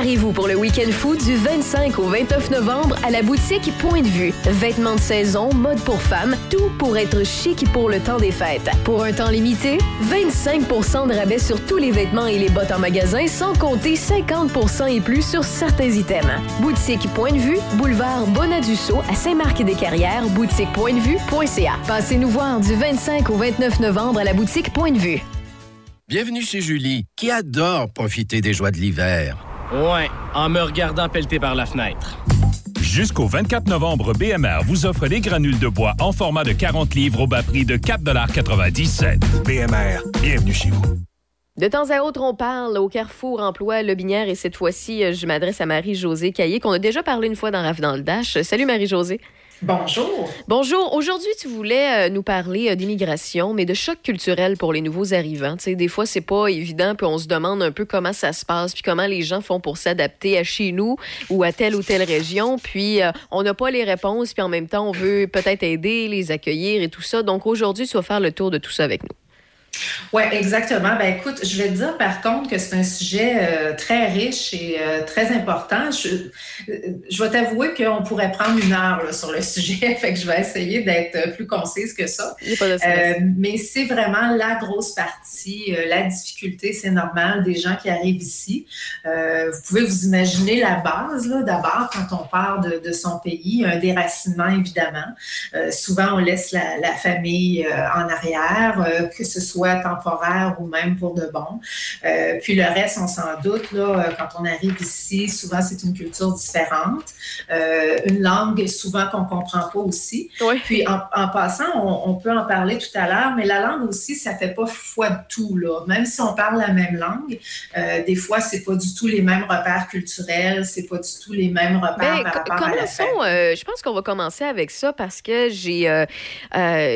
Préparez-vous pour le week-end food du 25 au 29 novembre à la boutique Point de Vue. Vêtements de saison, mode pour femmes, tout pour être chic pour le temps des fêtes. Pour un temps limité, 25% de rabais sur tous les vêtements et les bottes en magasin, sans compter 50% et plus sur certains items. Boutique Point de Vue, boulevard Bonadusseau à Saint-Marc-des-Carrières, boutiquepointdevue.ca. Passez nous voir du 25 au 29 novembre à la boutique Point de Vue. Bienvenue chez Julie, qui adore profiter des joies de l'hiver. Ouais, en me regardant pelleter par la fenêtre. Jusqu'au 24 novembre, BMR vous offre les granules de bois en format de 40 livres au bas prix de 4,97 BMR, bienvenue chez vous. De temps à autre, on parle au Carrefour Emploi Lobinière et cette fois-ci, euh, je m'adresse à Marie-Josée Caillé, qu'on a déjà parlé une fois dans Raf dans le Dash. Salut Marie-Josée. Bonjour. Bonjour. Aujourd'hui, tu voulais euh, nous parler euh, d'immigration, mais de choc culturel pour les nouveaux arrivants. Tu des fois, c'est pas évident, puis on se demande un peu comment ça se passe, puis comment les gens font pour s'adapter à chez nous ou à telle ou telle région. Puis euh, on n'a pas les réponses, puis en même temps, on veut peut-être aider, les accueillir et tout ça. Donc aujourd'hui, tu vas faire le tour de tout ça avec nous. Oui, exactement. Ben écoute, je vais te dire par contre que c'est un sujet euh, très riche et euh, très important. Je, euh, je vais t'avouer qu'on pourrait prendre une heure là, sur le (laughs) sujet, fait que je vais essayer d'être plus concise que ça. mais c'est vraiment la grosse partie, la difficulté, c'est normal, des gens qui arrivent ici. vous pouvez vous imaginer la base, là, d'abord, quand on parle de, de, son pays, un déracinement, évidemment. souvent, on laisse la, la famille en arrière, que ce soit temporaire ou même pour de bon. Euh, puis le reste, on s'en doute, là, euh, quand on arrive ici, souvent c'est une culture différente, euh, une langue souvent qu'on ne comprend pas aussi. Puis en, passant, on, peut en parler tout à l'heure, mais la langue aussi, ça ne fait pas foi de tout. Là. Même si on parle la même langue, des fois, c'est pas du tout les mêmes repères culturels, c'est pas du tout les mêmes repères ben, par rapport je pense qu'on va commencer avec ça parce que j'ai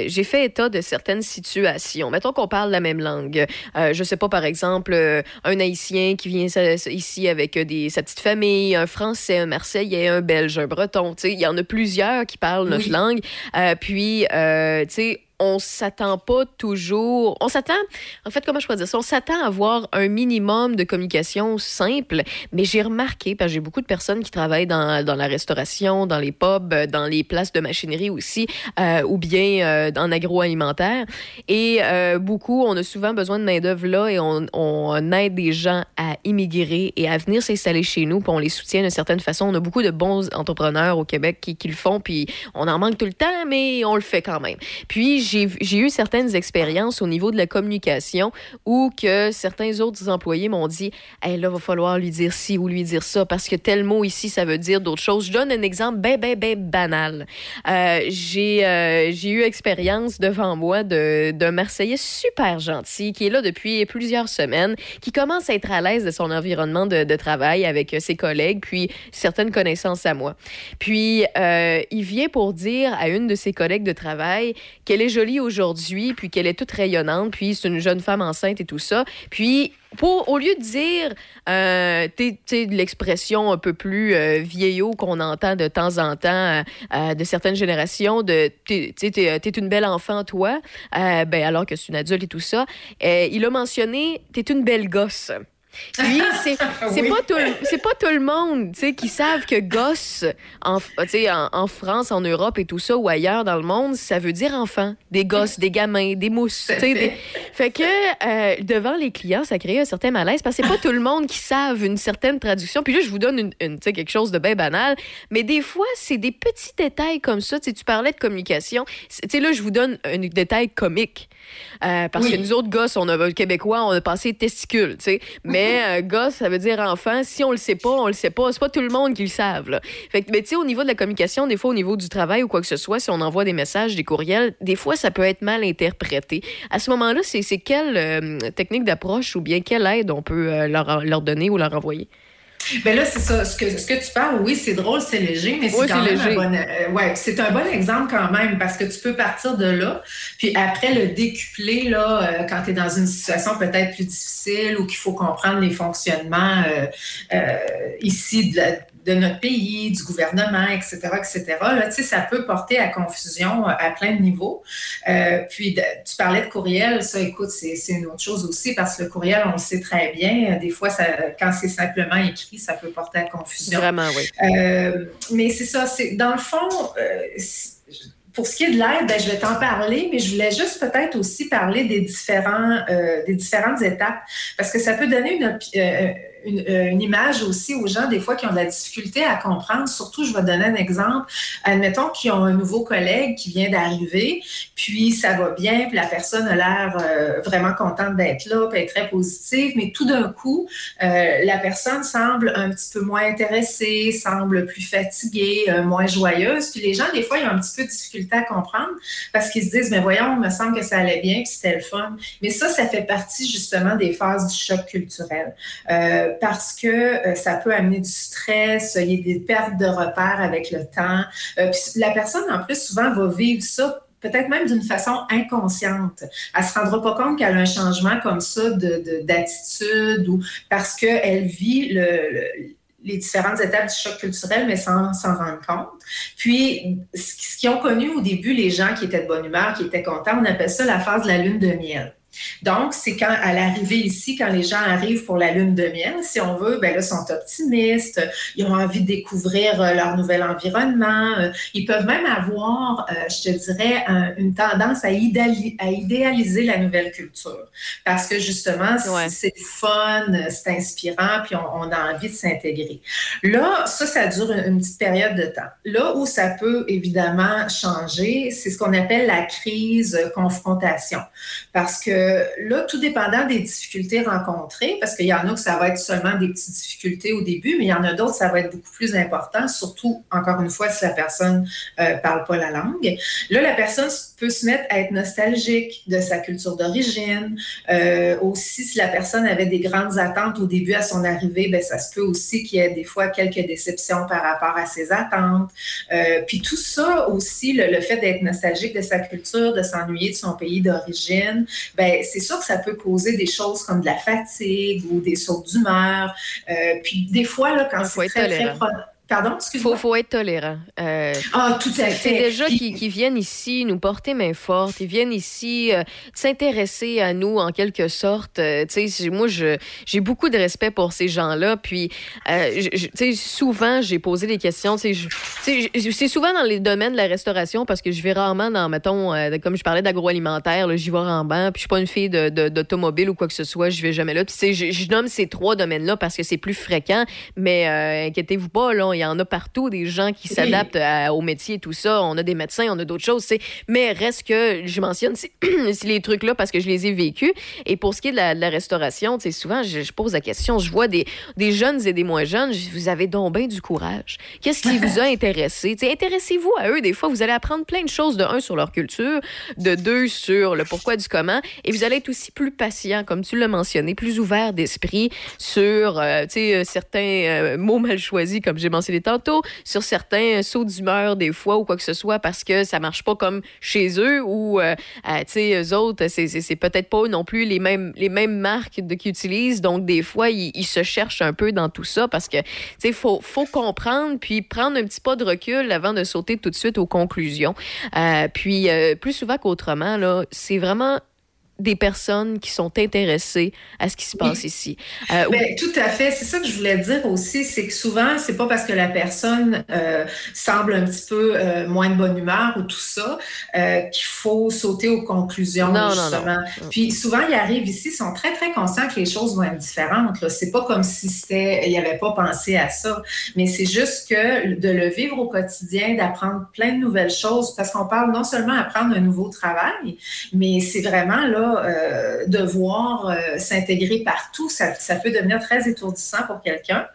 j'ai fait état de certaines situations. Mettons qu'on parle la même langue. Euh, je sais pas, par exemple, euh, un Haïtien qui vient ici avec euh, des, sa petite famille, un Français, un Marseillais, un Belge, un Breton. Il y en a plusieurs qui parlent notre langue. puis, tu sais, on s'attend pas toujours. On s'attend, en fait, comment je peux dire ça? On s'attend à avoir un minimum de communication simple, mais j'ai remarqué, parce que j'ai beaucoup de personnes qui travaillent dans, dans, la restauration, dans les pubs, dans les places de machinerie aussi, euh, ou bien euh, en agroalimentaire. Et euh, beaucoup, on a souvent besoin de main-d'œuvre là et on, on, aide des gens à immigrer et à venir s'installer chez nous, puis on les soutient d'une certaine façon. On a beaucoup de bons entrepreneurs au Québec qui, qui le font, puis on en manque tout le temps, mais on le fait quand même. Puis, j'ai eu certaines expériences au niveau de la communication où que certains autres employés m'ont dit hey, là, va falloir lui dire ci ou lui dire ça parce que tel mot ici, ça veut dire d'autres choses. Je donne un exemple ben, ben, ben banal. Euh, j'ai euh, j'ai eu expérience devant moi d'un Marseillais super gentil qui est là depuis plusieurs semaines, qui commence à être à l'aise de son environnement de, travail avec euh, ses collègues, puis certaines connaissances à moi. Puis, il vient pour dire à une de ses collègues de travail qu'elle est jolie aujourd'hui, puis qu'elle est toute rayonnante, puis c'est une jeune femme enceinte et tout ça. Puis, pour, au lieu de dire euh, l'expression un peu plus euh, vieillot qu'on entend de temps en temps euh, euh, de certaines générations, de t'es t'es une belle enfant, toi, ben, alors que c'est une adulte et tout ça, il a mentionné t'es une belle gosse. Puis, (laughs) c'est Oui. pas tout pas tout le monde qui savent que gosse en, en, en France, en Europe et tout ça, ou ailleurs dans le monde, ça veut dire enfant. Des gosses, des gamins, des mousses. des- Fait que euh, devant les clients, ça crée un certain malaise parce que c'est pas tout le monde qui savent une certaine traduction. Puis là, je vous donne une, quelque chose de bien banal, mais des fois, c'est des petits détails comme ça. Tu sais, tu parlais de communication. Là, je vous donne un détail comique. Euh, parce Oui. que nous autres gosses, on a, Québécois, on a passé testicule, tu sais. Mais euh, gosse, ça veut dire enfant. Si on le sait pas, on le sait pas. C'est pas tout le monde qui le savent, là. Fait que, mais tu sais, au niveau de la communication, des fois, au niveau du travail ou quoi que ce soit, si on envoie des messages, des courriels, des fois, ça peut être mal interprété. À ce moment-là, c'est c'est quelle euh, technique d'approche ou bien quelle aide on peut euh, leur, leur donner ou leur envoyer? Ben là, c'est ça. Ce que, ce que tu parles, oui, c'est drôle, c'est léger, mais c'est Oui, quand même léger. un bon, euh, ouais, c'est un bon exemple quand même parce que tu peux partir de là, puis après le décupler là, euh, quand tu es dans une situation peut-être plus difficile ou qu'il faut comprendre les fonctionnements euh, euh, ici de, la- de notre pays, du gouvernement, etc., etc. Là, tu sais, ça peut porter à confusion euh, à plein de niveaux. Euh, puis, de- tu parlais de courriel, ça, écoute, c'est une autre chose aussi parce que le courriel, on le sait très bien. euh, Des fois, ça, quand c'est simplement écrit, ça peut porter à confusion. Vraiment, oui. Euh, mais c'est ça, c'est dans le fond, euh, pour ce qui est de l'aide, ben, je vais t'en parler, mais je voulais juste peut-être aussi parler des, différents, euh, des différentes étapes, parce que ça peut donner une, euh, une, euh, une image aussi aux gens, des fois, qui ont de la difficulté à comprendre. Surtout, je vais donner un exemple. Admettons qu'ils ont un nouveau collègue qui vient d'arriver, puis ça va bien, puis la personne a l'air euh, vraiment contente d'être là, puis elle très positive, mais tout d'un coup, euh, la personne semble un petit peu moins intéressée, semble plus fatiguée, moins joyeuse. Puis les gens, des fois, ils ont un petit peu de difficulté à comprendre parce qu'ils se disent, mais voyons, il me semble que ça allait bien, puis c'était le fun. Mais ça, ça fait partie justement des phases du choc culturel parce que euh, ça peut amener du stress, il y a des pertes de repères avec le temps. Euh, la personne, en plus, souvent, va vivre ça peut-être même d'une façon inconsciente. Elle ne se rendra pas compte qu'elle a un changement comme ça de- de- d'attitude ou parce qu'elle vit le- le- les différentes étapes du choc culturel, mais sans s'en rendre compte. Puis, ce qu'ils ont connu au début, les gens qui étaient de bonne humeur, qui étaient contents, on appelle ça la phase de la lune de miel. Donc, c'est quand, à l'arrivée ici, quand les gens arrivent pour la lune de miel, si on veut, ben là, sont optimistes, ils ont envie de découvrir euh, leur nouvel environnement. euh, Ils peuvent même avoir, euh, je te dirais, un- une tendance à, idéali- à idéaliser la nouvelle culture. Parce que justement, Ouais. c'est fun, c'est inspirant, puis on, on a envie de s'intégrer. Là, ça, ça dure une, une petite période de temps. Là où ça peut évidemment changer, c'est ce qu'on appelle la crise confrontation. Parce que là, tout dépendant des difficultés rencontrées, parce qu'il y en a que ça va être seulement des petites difficultés au début, mais il y en a d'autres, ça va être beaucoup plus important, surtout, encore une fois, si la personne ne parle pas la langue. Là, la personne peut se mettre à être nostalgique de sa culture d'origine. Euh, aussi, si la personne avait des grandes attentes au début à son arrivée, ben, ça se peut aussi qu'il y ait des fois quelques déceptions par rapport à ses attentes. Euh, puis tout ça aussi, le, le fait d'être nostalgique de sa culture, de s'ennuyer de son pays d'origine, ben, c'est sûr que ça peut causer des choses comme de la fatigue ou des sautes d'humeur. Euh, puis des fois, là, quand c'est très, très... Pardon, excuse-moi. Faut, faut être tolérant. Euh, Ah, tout à c'est- fait. C'est déjà Puis- qui, qui viennent ici nous porter main forte, ils viennent ici euh, s'intéresser à nous en quelque sorte. Euh, tu sais, c'est- moi, j'ai beaucoup de respect pour ces gens-là. Puis, tu sais, souvent, j'ai posé des questions. Tu sais, je- C'est souvent dans les domaines de la restauration parce que je vais rarement dans, mettons, comme je parlais d'agroalimentaire, j'y vais rarement, puis je suis pas une fille d'automobile ou quoi que ce soit, je vais jamais là. Puis je, nomme ces trois domaines-là parce que c'est plus fréquent, mais inquiétez-vous pas, là, il y en a partout des gens qui s'adaptent au métier et tout ça. On a des médecins, on a d'autres choses, mais reste que je mentionne (clears throat) les trucs-là parce que je les ai vécus. Et pour ce qui est de la, restauration, souvent, je, je, pose la question, je vois des, des jeunes et des moins jeunes, vous avez donc bien du courage. Qu'est-ce qui vous a (laughs) intéressé? Intéressez-vous à eux. Des fois, vous allez apprendre plein de choses, de un, sur leur culture, de deux, sur le pourquoi du comment. Et vous allez être aussi plus patient, comme tu l'as mentionné, plus ouvert d'esprit sur euh, euh, certains euh, mots mal choisis, comme j'ai mentionné tantôt, sur certains sauts d'humeur, des fois, ou quoi que ce soit, parce que ça marche pas comme chez eux, ou, tu sais, eux autres, c'est peut-être pas non plus les mêmes, les mêmes marques qu'ils utilisent. Donc, des fois, ils, se cherchent un peu dans tout ça parce que, tu sais, faut, faut comprendre puis prendre un petit pas de recul avant de sauter tout de suite aux conclusions. Euh, puis, euh, plus souvent qu'autrement, là, c'est vraiment des personnes qui sont intéressées à ce qui se passe ici. Euh, ben, tout à fait. C'est ça que je voulais dire aussi, c'est que souvent, c'est pas parce que la personne euh, semble un petit peu euh, moins de bonne humeur ou tout ça qu'il faut sauter aux conclusions, non, justement. Non, non. Puis souvent, ils arrivent ici, ils sont très, très conscients que les choses vont être différentes. C'est pas comme si c'était, ils n'avaient pas pensé à ça, mais c'est juste que de le vivre au quotidien, d'apprendre plein de nouvelles choses, parce qu'on parle non seulement apprendre un nouveau travail, mais c'est vraiment là euh, devoir euh, s'intégrer partout, ça, peut devenir très étourdissant pour quelqu'un.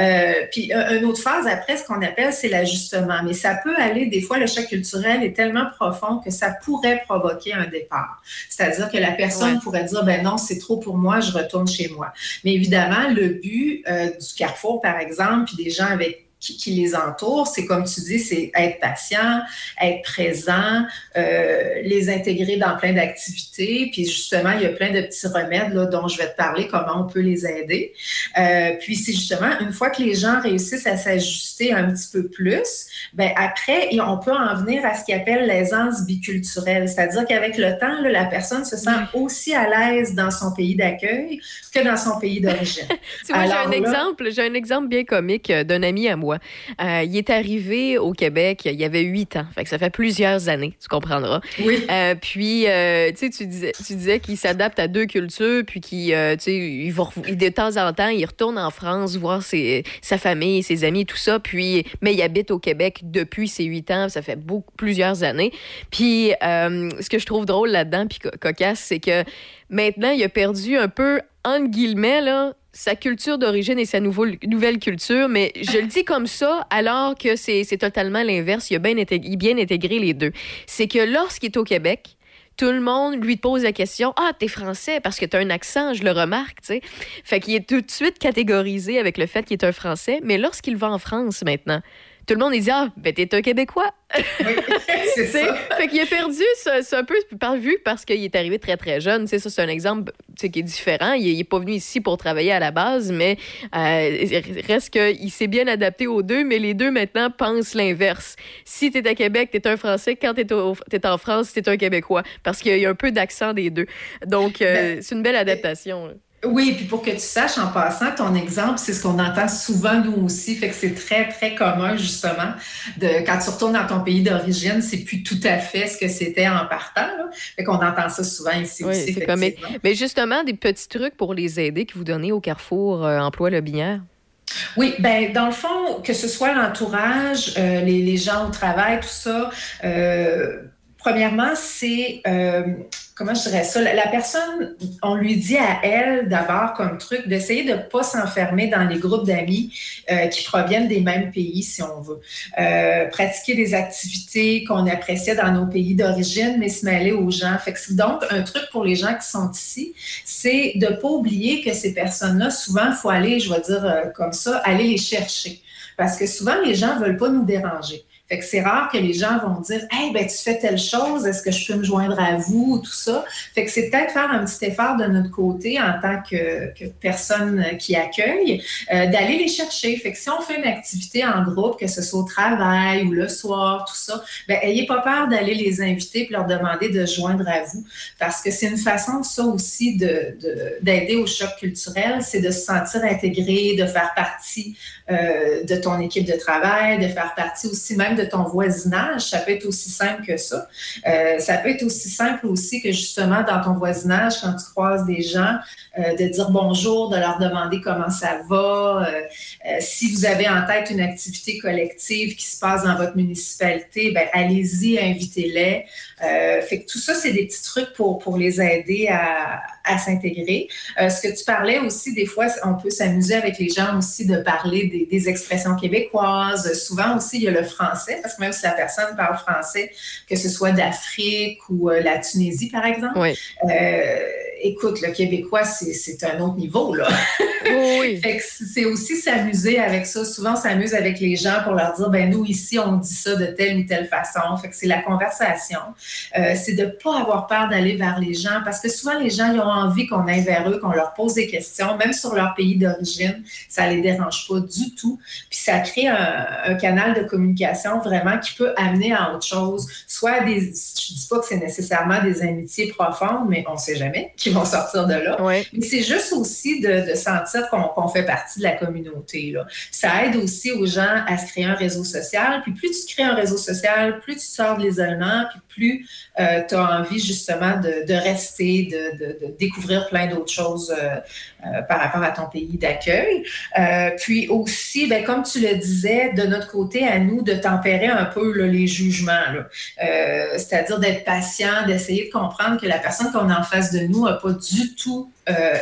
Euh, puis une autre phase après, ce qu'on appelle, c'est l'ajustement. Mais ça peut aller, des fois, le choc culturel est tellement profond que ça pourrait provoquer un départ. C'est-à-dire que la personne pourrait dire, ben non, c'est trop pour moi, je retourne chez moi. Mais évidemment, le but du carrefour, par exemple, puis des gens avec qui, les entourent. C'est comme tu dis, c'est être patient, être présent, euh, les intégrer dans plein d'activités. Puis justement, il y a plein de petits remèdes là, dont je vais te parler, comment on peut les aider. Euh, puis c'est justement, une fois que les gens réussissent à s'ajuster un petit peu plus, ben après, on peut en venir à ce qu'ils appelle l'aisance biculturelle. C'est-à-dire qu'avec le temps, là, la personne se sent aussi à l'aise dans son pays d'accueil que dans son pays d'origine. (laughs) j'ai un exemple, j'ai un exemple bien comique euh, d'un ami à moi euh, il est arrivé au Québec, il y avait huit ans. Fait que ça fait plusieurs années, tu comprendras. Oui. Euh, puis, euh, tu disais, tu disais qu'il s'adapte à deux cultures, puis qu'il, tu sais, il va, de temps en temps, il retourne en France voir ses, sa famille, ses amis, tout ça. Puis, mais il habite au Québec depuis ses huit ans, ça fait beaucoup, plusieurs années. Puis, ce que je trouve drôle là-dedans, puis cocasse, c'est que maintenant, il a perdu un peu, entre guillemets, là, sa culture d'origine et sa nouvelle culture, mais je le dis comme ça alors que c'est totalement l'inverse. Il a bien intégré, bien intégré les deux. C'est que lorsqu'il est au Québec, tout le monde lui pose la question Ah, t'es français parce que t'as un accent, je le remarque, tu sais. Fait qu'il est tout de suite catégorisé avec le fait qu'il est un français, mais lorsqu'il va en France maintenant, tout le monde il dit Ah, ben t'es un Québécois. Oui, (laughs) c'est ça. Fait qu'il a perdu c'est un peu par vue parce qu'il est arrivé très très jeune. sais, ça, c'est un exemple qui est différent. Il n'est pas venu ici pour travailler à la base, mais euh, reste qu'il s'est bien adapté aux deux, mais les deux maintenant pensent l'inverse. Si tu es à Québec, tu es un Français. Quand tu es, en France, tu es un Québécois. Parce qu'il y a un peu d'accent des deux. Donc, euh, ben, c'est une belle adaptation. Oui, puis pour que tu saches en passant, ton exemple, c'est ce qu'on entend souvent nous aussi, fait que c'est très, très commun justement. De, quand tu retournes dans ton pays d'origine, c'est plus tout à fait ce que c'était en partant. Là. Fait qu'on entend ça souvent ici oui, aussi. Mais justement, des petits trucs pour les aider que vous donnez au Carrefour euh, Emploi Le Binière. Oui, ben dans le fond, que ce soit l'entourage, euh, les, les, gens au travail, tout ça, euh, premièrement, c'est comment je dirais ça, la, personne, on lui dit à elle d'abord comme truc d'essayer de ne pas s'enfermer dans les groupes d'amis euh, qui proviennent des mêmes pays, si on veut. Euh, pratiquer des activités qu'on appréciait dans nos pays d'origine, mais se mêler aux gens. Fait que donc, un truc pour les gens qui sont ici, c'est de ne pas oublier que ces personnes-là, souvent, il faut aller, je vais dire euh, comme ça, aller les chercher. Parce que souvent, les gens ne veulent pas nous déranger. Fait que c'est rare que les gens vont dire Hey, ben, tu fais telle chose, est-ce que je peux me joindre à vous ou tout ça. Fait que c'est peut-être faire un petit effort de notre côté en tant que, personne qui accueille, euh, d'aller les chercher. Fait que si on fait une activité en groupe, que ce soit au travail ou le soir, tout ça, ben, ayez pas peur d'aller les inviter et leur demander de se joindre à vous. Parce que c'est une façon, ça aussi, d'aider de, au choc culturel, c'est de se sentir intégré, de faire partie euh, de ton équipe de travail, de faire partie aussi même de ton voisinage. Ça peut être aussi simple que ça. Euh, ça peut être aussi simple aussi que justement dans ton voisinage, quand tu croises des gens, euh, de dire bonjour, de leur demander comment ça va. Euh, si vous avez en tête une activité collective qui se passe dans votre municipalité, ben, allez-y, invitez-les. fait que tout ça, c'est des petits trucs pour, pour les aider à, à s'intégrer. ce que tu parlais aussi, des fois, on peut s'amuser avec les gens aussi de parler des, des, expressions québécoises. Souvent aussi, il y a le français, parce que même si la personne parle français, que ce soit d'Afrique ou la Tunisie, par exemple, oui écoute, le québécois, c'est un autre niveau, là. Oui. (laughs) c'est aussi s'amuser avec ça. Souvent, on s'amuse avec les gens pour leur dire, ben nous, ici, on dit ça de telle ou telle façon. Fait que c'est la conversation. Euh, c'est de ne pas avoir peur d'aller vers les gens parce que souvent, les gens, ils ont envie qu'on aille vers eux, qu'on leur pose des questions, même sur leur pays d'origine. Ça ne les dérange pas du tout. Puis ça crée un, canal de communication vraiment qui peut amener à autre chose. Soit des, je ne dis pas que c'est nécessairement des amitiés profondes, mais on ne sait jamais vont sortir de là. Mais c'est juste aussi de, sentir qu'on fait partie de la communauté. Là. Ça aide aussi aux gens à se créer un réseau social. Puis plus tu crées un réseau social, plus tu sors de l'isolement, puis plus euh, tu as envie justement de, rester, de, découvrir plein d'autres choses euh, euh, par rapport à ton pays d'accueil. puis aussi, ben, comme tu le disais, de notre côté, à nous, de tempérer un peu les jugements. C'est-à-dire d'être patient, d'essayer de comprendre que la personne qu'on a en face de nous n'a pas du tout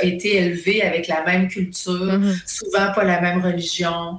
été élevée avec la même culture, Mm-hmm. souvent pas la même religion.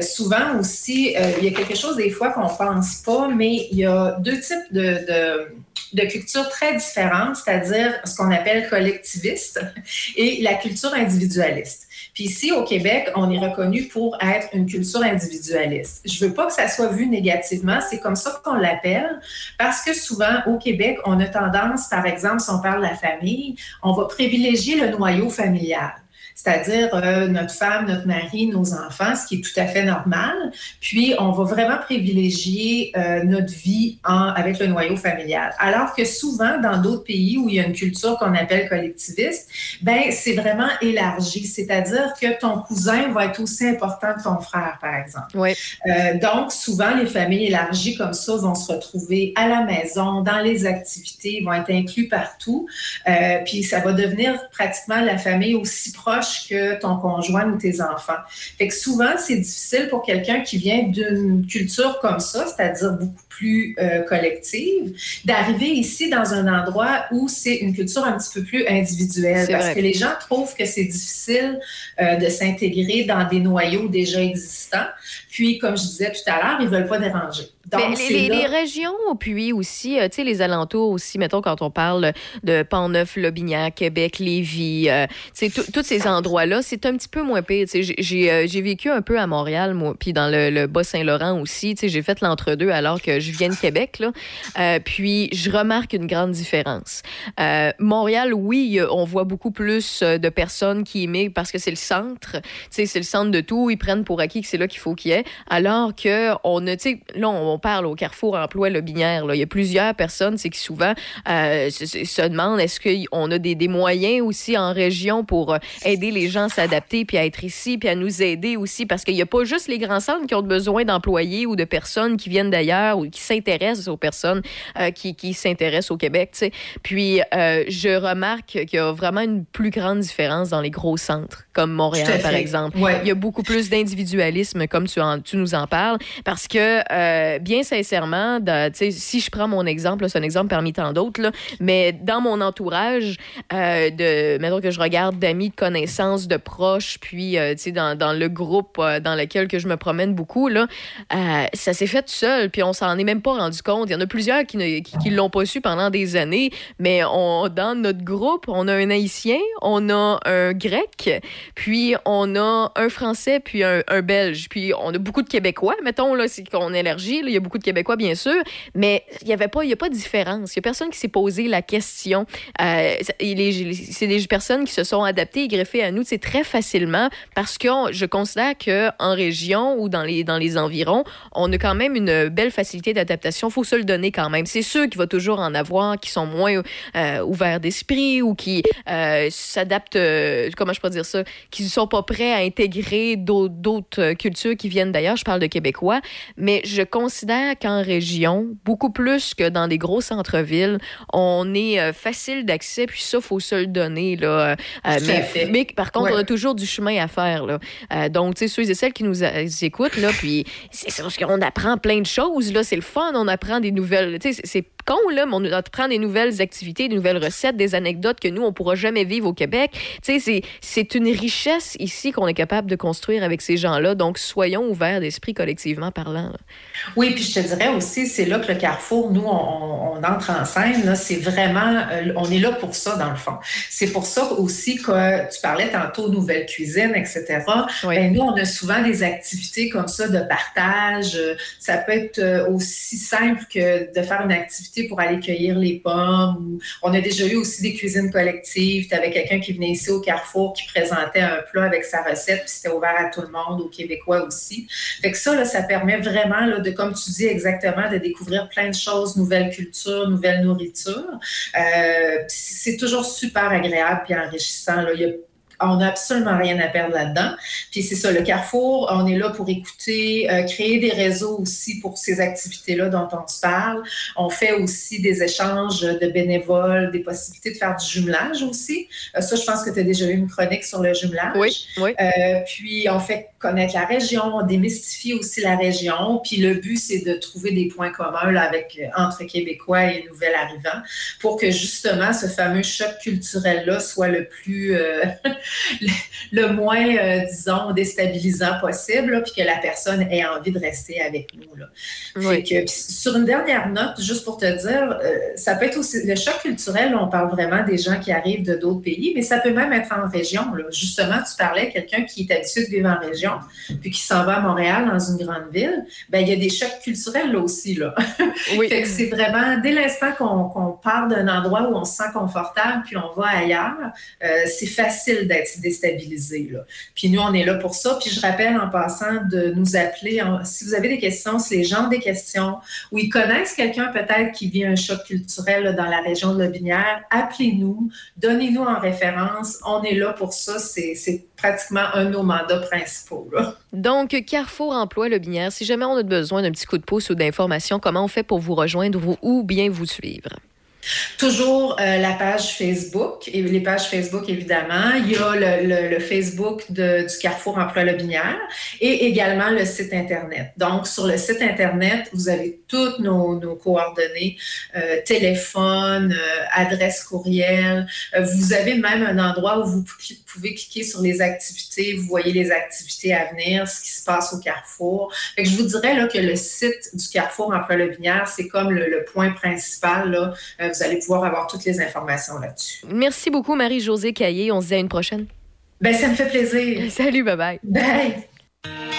souvent aussi, il y a quelque chose des fois qu'on pense pas, mais il y a deux types de de, cultures très différentes, c'est-à-dire ce qu'on appelle collectiviste (laughs) et la culture individualiste. Puis ici, au Québec, on est reconnu pour être une culture individualiste. Je veux pas que ça soit vu négativement, c'est comme ça qu'on l'appelle, parce que souvent, au Québec, on a tendance, par exemple, si on parle de la famille, on va privilégier le noyau familial c'est-à-dire euh, notre femme, notre mari, nos enfants, ce qui est tout à fait normal. Puis, on va vraiment privilégier euh, notre vie en, avec le noyau familial. Alors que souvent, dans d'autres pays où il y a une culture qu'on appelle collectiviste, ben c'est vraiment élargi. C'est-à-dire que ton cousin va être aussi important que ton frère, par exemple. Oui. Euh, donc, souvent, les familles élargies comme ça vont se retrouver à la maison, dans les activités, vont être inclus partout. puis, ça va devenir pratiquement la famille aussi proche que ton conjoint ou tes enfants. Fait que souvent, c'est difficile pour quelqu'un qui vient d'une culture comme ça, c'est-à-dire beaucoup plus euh, collective, d'arriver ici dans un endroit où c'est une culture un petit peu plus individuelle. Parce que les gens trouvent que c'est difficile euh, de s'intégrer dans des noyaux déjà existants. Puis, comme je disais tout à l'heure, ils ne veulent pas déranger. Donc, les, les, régions, puis aussi, euh, tu sais, les alentours aussi, mettons, quand on parle de Pont-Neuf, Lobignac, Québec, Lévis, euh, tu sais, tous ces endroits-là, c'est un petit peu moins pire. Tu sais, j'ai vécu un peu à Montréal, moi, puis dans le, le Bas-Saint-Laurent aussi. Tu sais, j'ai fait l'entre-deux alors que je viens de Québec, là. Euh, puis, je remarque une grande différence. Euh, Montréal, oui, on voit beaucoup plus de personnes qui émigrent parce que c'est le centre. Tu sais, c'est le centre de tout. Ils prennent pour acquis que c'est là qu'il faut qu'il y ait. Alors que on a, tu sais, là, on, parle au Carrefour Emploi Le Binière, là. Il y a plusieurs personnes, c'est qui souvent euh, se, demandent est-ce qu'on a des, des, moyens aussi en région pour aider les gens à s'adapter puis à être ici puis à nous aider aussi? Parce qu'il n'y a pas juste les grands centres qui ont besoin d'employés ou de personnes qui viennent d'ailleurs ou qui s'intéressent aux personnes euh, qui, qui s'intéressent au Québec. sais. Puis euh, je remarque qu'il y a vraiment une plus grande différence dans les gros centres, comme Montréal, par exemple. Il y a beaucoup plus d'individualisme, comme tu, en, tu nous en parles, parce que, euh, bien sincèrement, si je prends mon exemple, c'est un exemple parmi tant d'autres, mais dans mon entourage, de, mettons que je regarde d'amis, de connaissances, de proches, puis dans, dans le groupe dans lequel que je me promène beaucoup, là, ça s'est fait tout seul, puis on s'en est même pas rendu compte. Il y en a plusieurs qui ne qui, l'ont pas su pendant des années, mais dans notre groupe, on a un Haïtien, on a un Grec, puis on a un Français, puis un, Belge. Puis on a beaucoup de Québécois, mettons, là, c'est qu'on élargit, il y a beaucoup de Québécois, bien sûr, mais il n'y avait pas, il y a pas de différence. Il n'y a personne qui s'est posé la question. Euh, c'est des personnes qui se sont adaptées et greffées à nous, c'est très facilement parce que je considère qu'en région ou dans les, dans les environs, on a quand même une belle facilité d'adaptation. Il faut se le donner quand même. C'est sûr qu'il va toujours en avoir qui sont moins euh, ouverts d'esprit ou qui euh, s'adaptent, euh, comment je peux dire ça, qui ne sont pas prêts à intégrer d'autres cultures qui viennent D'ailleurs, je parle de Québécois, mais je considère qu'en région, beaucoup plus que dans des gros centres-villes, on est euh, facile d'accès, puis ça, faut se le donner. Là. Euh, mais, mais, par contre, on a toujours du chemin à faire. Là. Euh, donc, tu sais, ceux et celles qui nous écoutent, là, puis c'est sûr qu'on apprend plein de choses. Là, c'est le fun, on apprend des nouvelles. Tu sais, c'est con, là, mais on apprend des nouvelles activités, des nouvelles recettes, des anecdotes que nous, on pourra jamais vivre au Québec. Tu sais, c'est une richesse ici qu'on est capable de construire avec ces gens-là. Donc, soyons ouverts d'esprit collectivement parlant. Oui, puis je te dirais aussi, c'est là que le Carrefour, nous, on, entre en scène. C'est vraiment, euh, on est là pour ça, dans le fond. C'est pour ça aussi que tu parlais tantôt nouvelle cuisine, etc. Ben, nous, on a souvent des activités comme ça de partage. Ça peut être euh, aussi simple que de faire une activité pour aller cueillir les pommes. On a déjà eu aussi des cuisines collectives. Tu avais quelqu'un qui venait ici au Carrefour qui présentait un plat avec sa recette, puis c'était ouvert à tout le monde, aux Québécois aussi. Fait que ça, là, ça permet vraiment, là, de, comme tu dis exactement, de découvrir plein de choses, nouvelles cultures, nouvelles nourritures. Euh, c'est toujours super agréable et enrichissant. On n'a absolument rien à perdre là-dedans. Puis c'est ça, le Carrefour, on est là pour écouter, euh, créer des réseaux aussi pour ces activités-là dont on se parle. On fait aussi des échanges de bénévoles, des possibilités de faire du jumelage aussi. Euh, ça, je pense que tu as déjà eu une chronique sur le jumelage. Oui, oui. Euh, puis on fait connaître la région, on démystifie aussi la région. Puis le but, c'est de trouver des points communs là, avec, entre Québécois et Nouvelles arrivants pour que justement ce fameux choc culturel-là soit le plus (laughs) (laughs) le, moins, euh, disons, déstabilisant possible, puis que la personne ait envie de rester avec nous. Là. Que, sur une dernière note, juste pour te dire, euh, ça peut être aussi le choc culturel, on parle vraiment des gens qui arrivent de d'autres pays, mais ça peut même être en région. Là. Justement, tu parlais quelqu'un qui est habitué de vivre en région, puis qui s'en va à Montréal dans une grande ville, ben il y a des chocs culturels là aussi. Là. (laughs) Oui. fait que c'est vraiment, dès l'instant qu'on part d'un endroit où on se sent confortable, puis on va ailleurs, euh, c'est facile d'être déstabilisé. Là. Puis nous, on est là pour ça. Puis je rappelle en passant de nous appeler. si vous avez des questions, si les gens ont des questions, ou ils connaissent quelqu'un peut-être qui vit un choc culturel dans la région de Lobinière, appelez-nous, donnez-nous en référence. On est là pour ça. C'est pratiquement un de nos mandats principaux. Donc, Carrefour Emploi Lobinière, si jamais on a besoin d'un petit coup de pouce ou d'informations, comment on fait pour vous rejoindre ou bien vous suivre? Toujours euh, la page Facebook et les pages Facebook évidemment. Il y a le, Facebook du Carrefour Emploi Lobinière et également le site Internet. Donc, sur le site Internet, vous avez toutes nos, coordonnées, euh, téléphone, euh, adresse courriel. vous avez même un endroit où vous pouvez cliquer sur les activités. Vous voyez les activités à venir, ce qui se passe au Carrefour. Je vous dirais là, que le site du Carrefour Emploi Lobinière, c'est comme le, le, point principal. Là, vous allez pouvoir avoir toutes les informations là-dessus. Merci beaucoup, Marie-Josée Caillé. On se dit à une prochaine. Ben, ça me fait plaisir. (laughs) Salut, bye-bye. Bye. way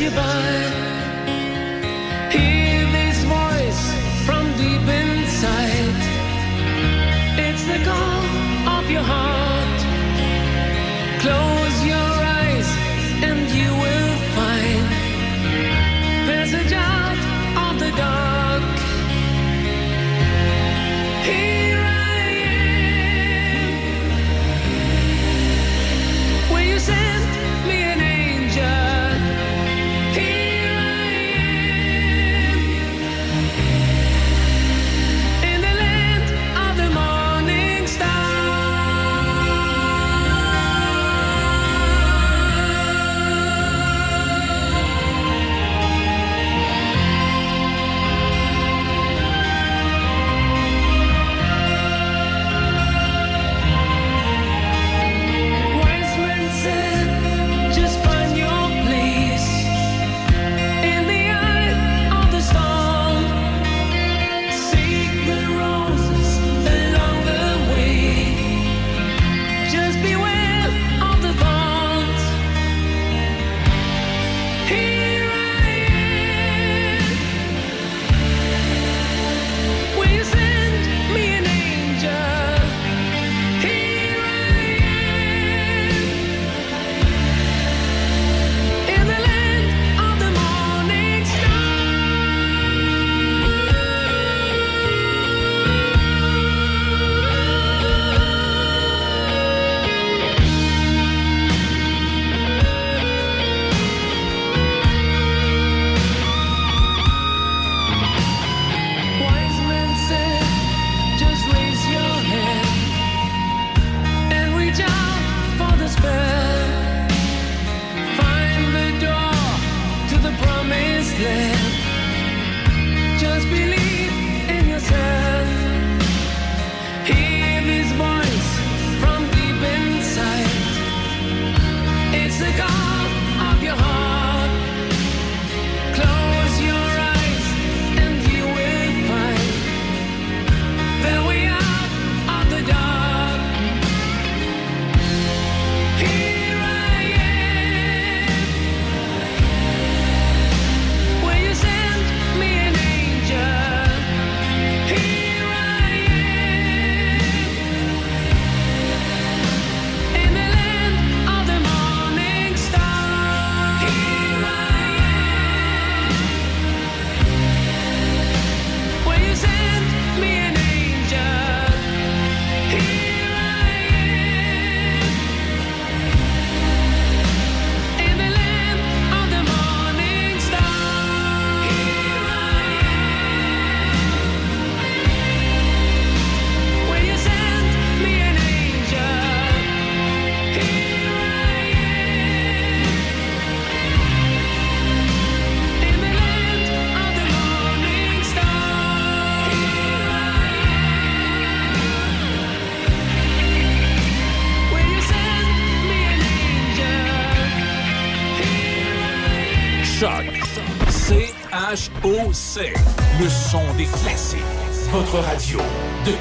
you by. Hear this voice from deep inside. It's the call of your heart.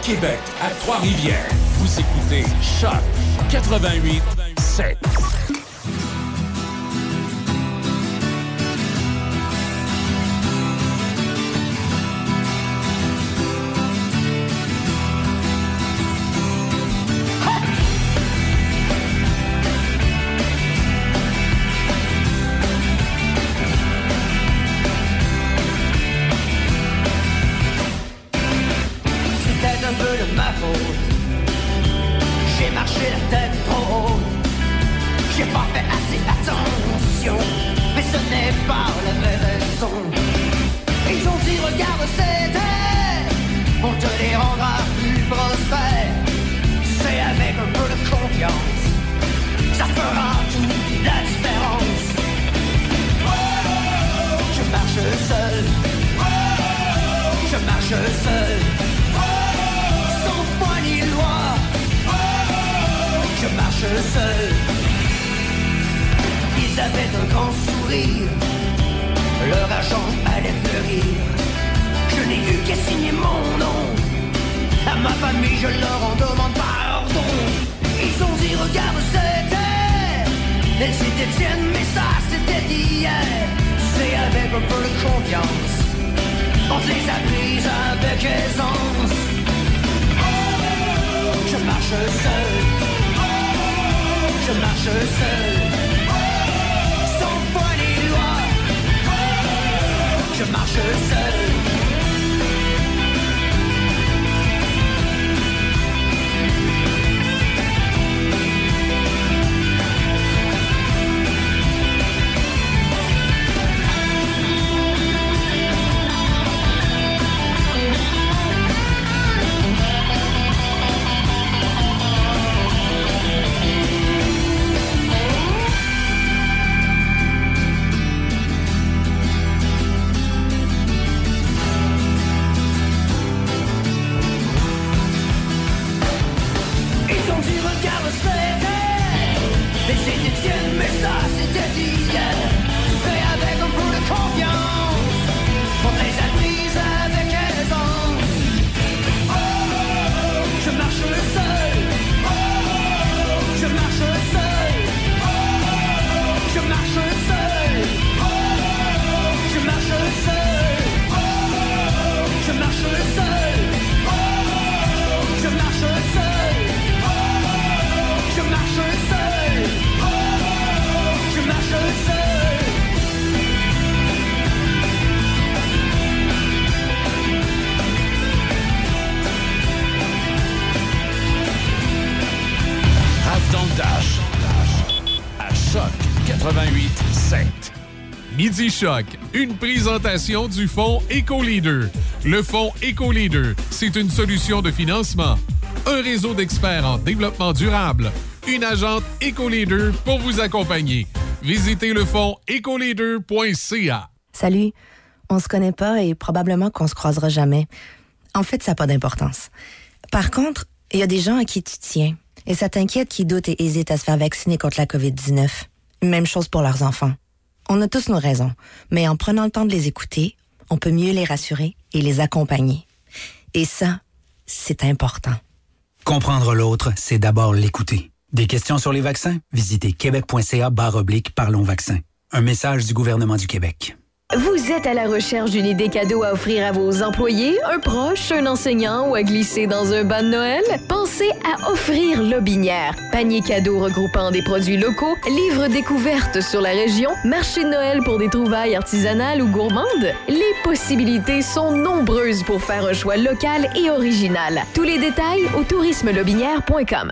Québec à Trois-Rivières. Vous écoutez Choc 88 7. Seul. Sans foi ni loi. Je marche seul. Ils avaient un grand sourire. Leur argent allait fleurir. Je n'ai eu qu'à signer mon nom. À ma famille, je leur en demande pardon. Ils ont dit, regarde, c'était. Elle c'était tienne, mais ça, c'était hier. C'est avec un peu de confiance. On les a prises avec aisance. Je marche seul. Je marche seul. Sans foi ni loi. Je marche seul. Choc, une présentation du fonds EcoLeader. Le fonds EcoLeader, c'est une solution de financement, un réseau d'experts en développement durable, une agente EcoLeader pour vous accompagner. Visitez le fonds ecoleader.ca. Salut. On se connaît pas et probablement qu'on se croisera jamais. En fait, ça n'a pas d'importance. Par contre, il y a des gens à qui tu tiens. Et ça t'inquiète qui doutent et hésitent à se faire vacciner contre la COVID-19. Même chose pour leurs enfants. On a tous nos raisons, mais en prenant le temps de les écouter, on peut mieux les rassurer et les accompagner. Et ça, c'est important. Comprendre l'autre, c'est d'abord l'écouter. Des questions sur les vaccins? Visitez québec.ca barre oblique Parlons vaccins. Un message du gouvernement du Québec. Vous êtes à la recherche d'une idée cadeau à offrir à vos employés, un proche, un enseignant ou à glisser dans un bas de Noël? Pensez à Offrir Lobinière. Panier cadeau regroupant des produits locaux, livres découvertes sur la région, marché de Noël pour des trouvailles artisanales ou gourmandes. Les possibilités sont nombreuses pour faire un choix local et original. Tous les détails au tourismelobinière.com.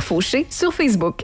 Fauché sur Facebook.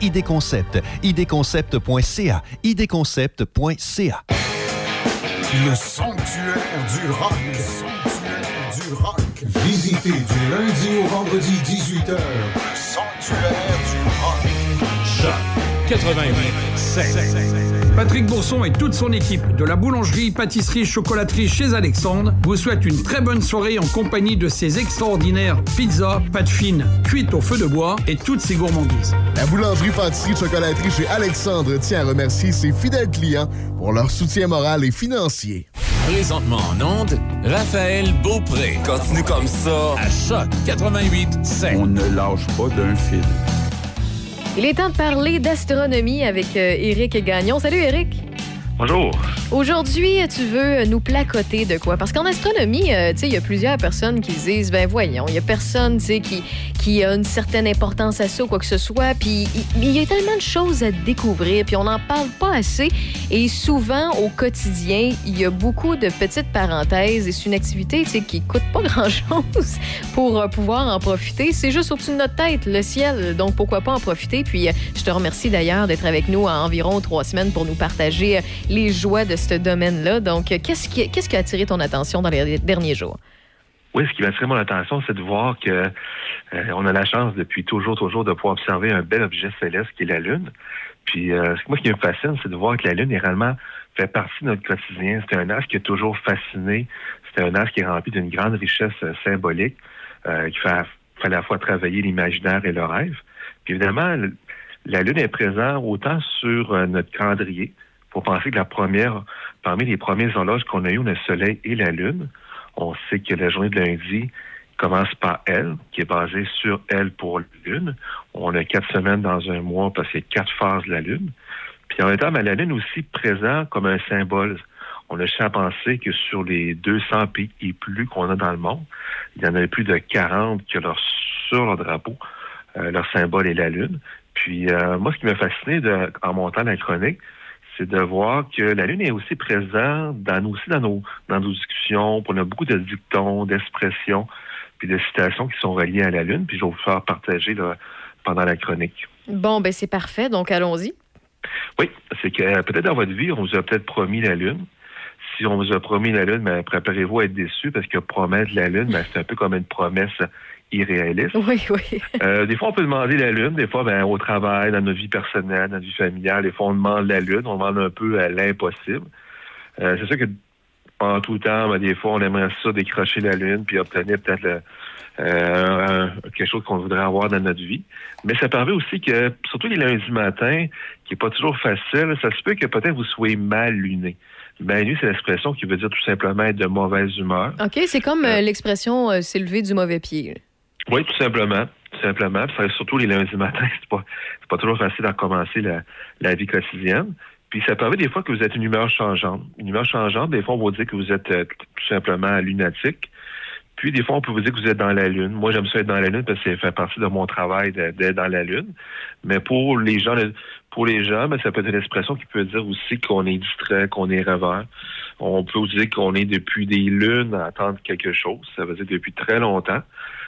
ID Concept. idconcept.ca. Le sanctuaire du rock. Le sanctuaire du rock. Visitez du lundi au vendredi 18h. Le sanctuaire du rock. Choc 88 Patrick Bourson et toute son équipe de la boulangerie, pâtisserie, chocolaterie chez Alexandre vous souhaitent une très bonne soirée en compagnie de ses extraordinaires pizzas, pâtes fines, cuites au feu de bois et toutes ses gourmandises. La boulangerie, pâtisserie, chocolaterie chez Alexandre tient à remercier ses fidèles clients pour leur soutien moral et financier. Présentement en onde, Raphaël Beaupré. Continue comme ça. À Choc 88 On ne lâche pas d'un fil. Il est temps de parler d'astronomie avec euh, Éric Gagnon. Salut Éric. Aujourd'hui, tu veux nous placoter de quoi? Parce qu'en astronomie, euh, il y a plusieurs personnes qui disent, ben voyons, il y a personne, qui, qui a une certaine importance à ça ou quoi que ce soit. Puis il y a tellement de choses à découvrir, puis on n'en parle pas assez. Et souvent, au quotidien, il y a beaucoup de petites parenthèses et c'est une activité, qui coûte pas (laughs) grand-chose pour euh, pouvoir en profiter. C'est juste au-dessus de notre tête, le ciel. Donc, pourquoi pas en profiter? Puis, euh, je te remercie d'ailleurs d'être avec nous à environ trois semaines pour nous partager euh, les joies de ce domaine-là. Donc, qu'est-ce qui, a attiré ton attention dans les derniers jours? Oui, ce qui m'a attiré mon attention, c'est de voir que euh, on a la chance depuis toujours, toujours de pouvoir observer un bel objet céleste qui est la Lune. Puis euh, moi, ce qui me fascine, c'est de voir que la Lune est réellement fait partie de notre quotidien. C'est un astre qui a toujours fasciné. C'est un astre qui est rempli d'une grande richesse euh, symbolique, qui fait, fait à la fois travailler l'imaginaire et le rêve. Puis évidemment, la Lune est présente autant sur notre calendrier. Faut penser que la première, parmi les premières horloges qu'on a eues, on a le Soleil et la Lune. On sait que la journée de lundi commence par elle, qui est basée sur elle pour la Lune. On a quatre semaines dans un mois parce qu'il y a quatre phases de la Lune. Puis en même temps, ben, la Lune aussi présent comme un symbole. On a juste à penser que sur les 200 pays et plus qu'on a dans le monde, il y en a plus de 40 qui ont leur, sur leur drapeau, euh, leur symbole est la Lune. Puis euh, moi, ce qui m'a fasciné de- en montant la chronique, c'est de voir que la Lune est aussi présente dans nous aussi dans nos dans nos discussions. On a beaucoup de dictons, d'expressions, puis de citations qui sont reliées à la Lune. Puis je vais vous faire partager là, pendant la chronique. Bon, ben c'est parfait. Donc, allons-y. Oui, c'est que euh, peut-être dans votre vie, on vous a peut-être promis la Lune. Si on vous a promis la Lune, ben, préparez-vous à être déçu parce que promettre la Lune, ben, c'est un peu comme une promesse irréaliste. Oui, oui. (laughs) Euh, des fois, on peut demander la Lune. Des fois, ben, au travail, dans notre vie personnelle, dans notre vie familiale, des fois, on demande la Lune. On demande un peu à l'impossible. Euh, c'est sûr que en tout temps, ben, des fois, on aimerait ça décrocher la Lune puis obtenir peut-être le- euh, un- quelque chose qu'on voudrait avoir dans notre vie. Mais ça permet aussi que, surtout les lundis matins, qui est pas toujours facile, ça se peut que peut-être vous soyez mal luné. Mal luné, c'est l'expression qui veut dire tout simplement être de mauvaise humeur. OK, c'est comme euh, l'expression euh, s'élever du mauvais pied. Oui, tout simplement. Tout simplement. Puis surtout les lundis matins, (laughs) c'est pas, pas toujours facile à commencer la, la vie quotidienne. Puis ça permet des fois que vous êtes une humeur changeante. Une humeur changeante, des fois, on va dire que vous êtes euh, tout simplement lunatique. Puis des fois, on peut vous dire que vous êtes dans la lune. Moi, j'aime ça être dans la lune parce que ça fait partie de mon travail d'être dans la lune. Mais pour les gens, pour les gens, ben, ça peut être une expression qui peut dire aussi qu'on est distrait, qu'on est rêveur. On peut aussi dire qu'on est depuis des lunes à attendre quelque chose. Ça veut dire depuis très longtemps.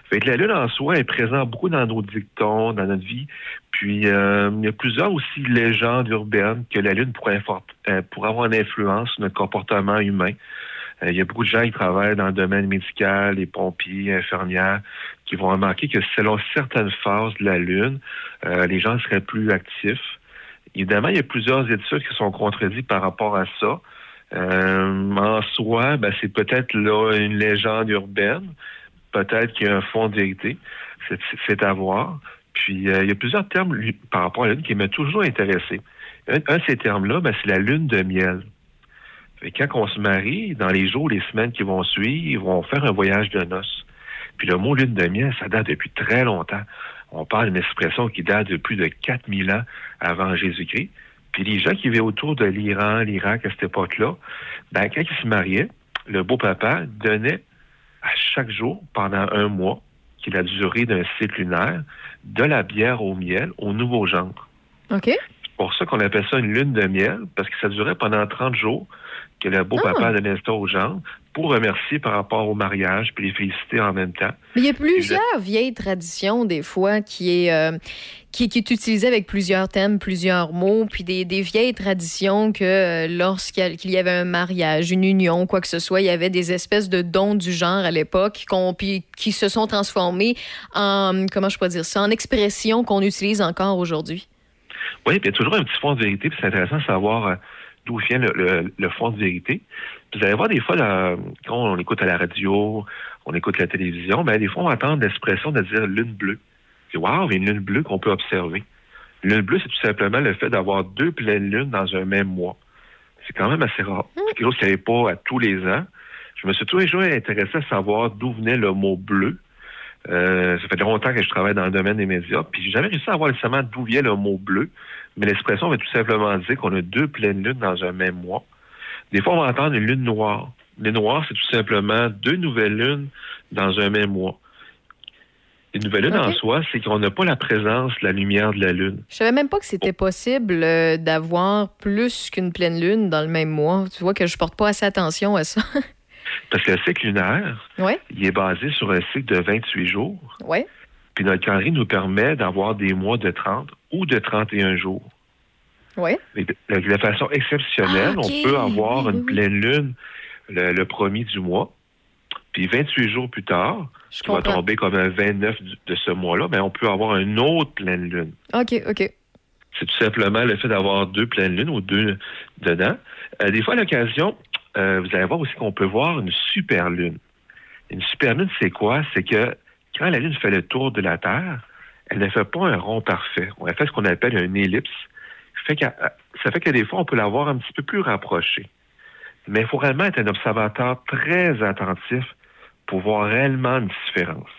Fait que la lune en soi est présente beaucoup dans nos dictons, dans notre vie. Puis euh, il y a plusieurs aussi légendes urbaines que la lune pourrait, euh, avoir une influence sur notre comportement humain. Euh, il y a beaucoup de gens qui travaillent dans le domaine médical, les pompiers, infirmières, qui vont remarquer que selon certaines phases de la lune, euh, les gens seraient plus actifs. Évidemment, il y a plusieurs études qui sont contredites par rapport à ça. Euh, en soi, ben, c'est peut-être là une légende urbaine. Peut-être qu'il y a un fond de vérité. C'est- à voir. Puis, euh, il y a plusieurs termes par rapport à la Lune qui m'ont toujours intéressé. Un, de ces termes-là, ben, c'est la lune de miel. Quand on se marie, dans les jours, les semaines qui vont suivre, ils vont faire un voyage de noces. Puis le mot lune de miel, ça date depuis très longtemps. On parle d'une expression qui date de plus de 4000 ans avant Jésus-Christ. Puis les gens qui vivaient autour de l'Iran, l'Irak à cette époque-là, ben, quand ils se mariaient, le beau-papa donnait à chaque jour, pendant un mois, qui est la durée d'un cycle lunaire, de la bière au miel au nouveau gendre. OK. C'est pour ça qu'on appelle ça une lune de miel, parce que ça durait pendant 30 jours que le beau-papa Ah. donnait ça aux gens pour remercier par rapport au mariage, puis les féliciter en même temps. Mais il y a plusieurs vieilles traditions, des fois, qui est, euh, qui, est utilisée avec plusieurs thèmes, plusieurs mots, puis des, vieilles traditions que euh, lorsqu'il y avait un mariage, une union, quoi que ce soit, il y avait des espèces de dons du genre à l'époque puis qui se sont transformés en, comment je pourrais dire ça, en expressions qu'on utilise encore aujourd'hui. Oui, puis il y a toujours un petit fond de vérité, puis c'est intéressant de savoir euh, d'où vient le, fond de vérité. Puis vous allez voir des fois, quand on écoute à la radio, on écoute la télévision, ben, des fois, on entend l'expression de dire lune bleue. Wow, il y a une lune bleue qu'on peut observer. Une lune bleue, c'est tout simplement le fait d'avoir deux pleines lunes dans un même mois. C'est quand même assez rare. C'est quelque chose qui n'arrive pas à tous les ans. Je me suis toujours intéressé à savoir d'où venait le mot bleu. Euh, ça fait longtemps que je travaille dans le domaine des médias, puis j'ai jamais réussi à voir nécessairement d'où vient le mot bleu, mais l'expression veut tout simplement dire qu'on a deux pleines lunes dans un même mois. Des fois, on va entendre une lune noire. Une lune noire, c'est tout simplement deux nouvelles lunes dans un même mois. Une nouvelle lune en soi, c'est qu'on n'a pas la présence de la lumière de la lune. Je savais même pas que c'était possible euh, d'avoir plus qu'une pleine lune dans le même mois. Tu vois que je porte pas assez attention à ça. (laughs) Parce que le cycle lunaire, ouais, il est basé sur un cycle de 28 jours. ouais. Puis notre calendrier nous permet d'avoir des mois de 30 ou de 31 jours. Ouais. De, de- de façon exceptionnelle, Ah, on peut avoir Oui, une oui. pleine lune le, le premier du mois. Puis 28 jours plus tard, qui va tomber comme un 29 du- de ce mois-là, mais on peut avoir une autre pleine lune. OK, OK. C'est tout simplement le fait d'avoir deux pleines lunes ou deux dedans. Euh, des fois, à l'occasion, euh, vous allez voir aussi qu'on peut voir une super lune. Une super lune, c'est quoi? C'est que quand la lune fait le tour de la Terre, elle ne fait pas un rond parfait. Elle fait ce qu'on appelle une ellipse. Fait ça fait que des fois, on peut la voir un petit peu plus rapprochée. Mais il faut réellement être un observateur très attentif pour voir réellement une différence.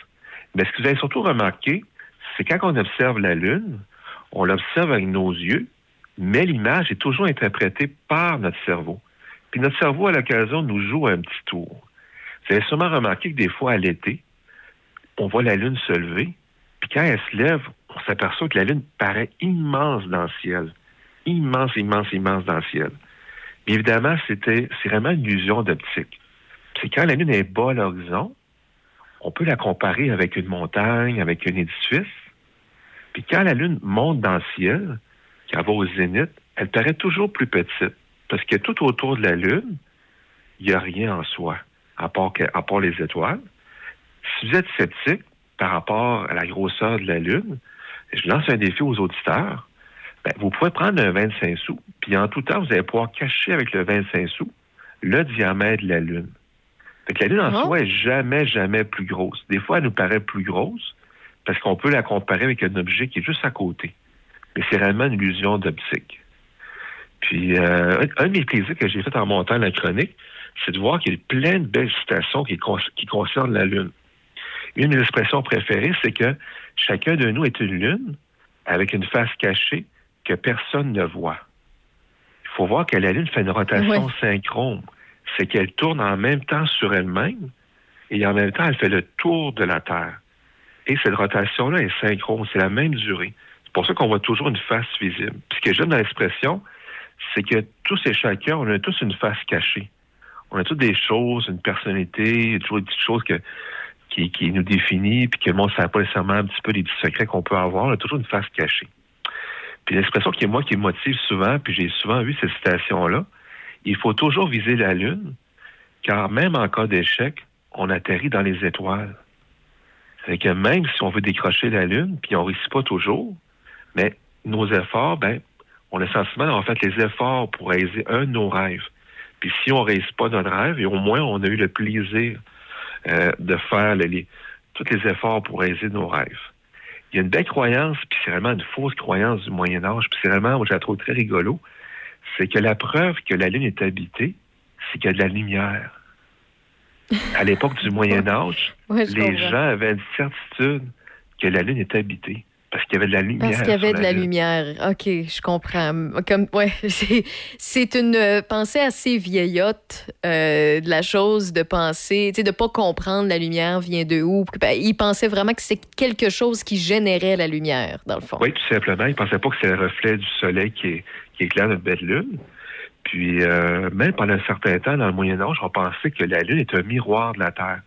Mais ce que vous avez surtout remarqué, c'est quand on observe la Lune, on l'observe avec nos yeux, mais l'image est toujours interprétée par notre cerveau. Puis notre cerveau, à l'occasion, nous joue un petit tour. Vous avez sûrement remarqué que des fois, à l'été, on voit la Lune se lever, puis quand elle se lève, on s'aperçoit que la Lune paraît immense dans le ciel. Immense, immense, immense dans le ciel. Mais évidemment, c'était, c'est vraiment une illusion d'optique. C'est quand la Lune est bas à l'horizon, on peut la comparer avec une montagne, avec un édifice. Puis quand la Lune monte dans le ciel, qu'elle va au zénith, elle paraît toujours plus petite. Parce que tout autour de la Lune, il n'y a rien en soi, à part, à part les étoiles. Si vous êtes sceptique par rapport à la grosseur de la Lune, je lance un défi aux auditeurs. Ben, vous pouvez prendre un 25 sous, puis en tout temps, vous allez pouvoir cacher avec le 25 sous le diamètre de la Lune. Fait que la Lune en Ah. soi est jamais, jamais plus grosse. Des fois, elle nous paraît plus grosse parce qu'on peut la comparer avec un objet qui est juste à côté. Mais c'est réellement une illusion d'optique. Puis, euh, un, un de mes plaisirs que j'ai fait en montant la chronique, c'est de voir qu'il y a plein de belles citations qui, con- qui concernent la Lune. Une de mes expressions préférées, c'est que chacun de nous est une Lune avec une face cachée que personne ne voit. Il faut voir que la Lune fait une rotation Ouais. synchrone. C'est qu'elle tourne en même temps sur elle-même et en même temps, elle fait le tour de la Terre. Et cette rotation-là est synchrone, c'est la même durée. C'est pour ça qu'on voit toujours une face visible. Puis ce que j'aime dans l'expression, c'est que tous et chacun, on a tous une face cachée. On a toutes des choses, une personnalité, toujours des petites choses qui nous définit, puis que le monde ne sait pas nécessairement un petit peu les petits secrets qu'on peut avoir. On a toujours une face cachée. Puis l'expression qui est moi qui me motive souvent, puis j'ai souvent vu cette citation-là, il faut toujours viser la Lune, car même en cas d'échec, on atterrit dans les étoiles. C'est que même si on veut décrocher la Lune, puis on ne réussit pas toujours, mais nos efforts, ben, on a le sentiment d'avoir fait les efforts pour réaliser un de nos rêves. Puis si on ne réussit pas notre rêve, et au moins on a eu le plaisir euh, de faire le- les, tous les efforts pour réaliser nos rêves. Il y a une belle croyance, puis c'est vraiment une fausse croyance du Moyen Âge, puis c'est vraiment, moi, je la trouve très rigolo, c'est que la preuve que la Lune est habitée, c'est qu'il y a de la lumière. À l'époque du (laughs) Moyen Âge, Ouais, les comprends. gens avaient une certitude que la Lune est habitée. Parce qu'il y avait de la lumière. Parce qu'il y avait de la lumière. OK, je comprends. Comme, ouais, (laughs) c'est, une euh, pensée assez vieillotte euh, de la chose de penser, tu sais, de pas comprendre la lumière vient de où. Ben, il pensait vraiment que c'est quelque chose qui générait la lumière, dans le fond. Oui, tout simplement. Il ne pensait pas que c'est le reflet du soleil qui, est- qui éclaire notre belle lune. Puis, euh, même pendant un certain temps, dans le Moyen Âge, on pensait que la lune est un miroir de la Terre.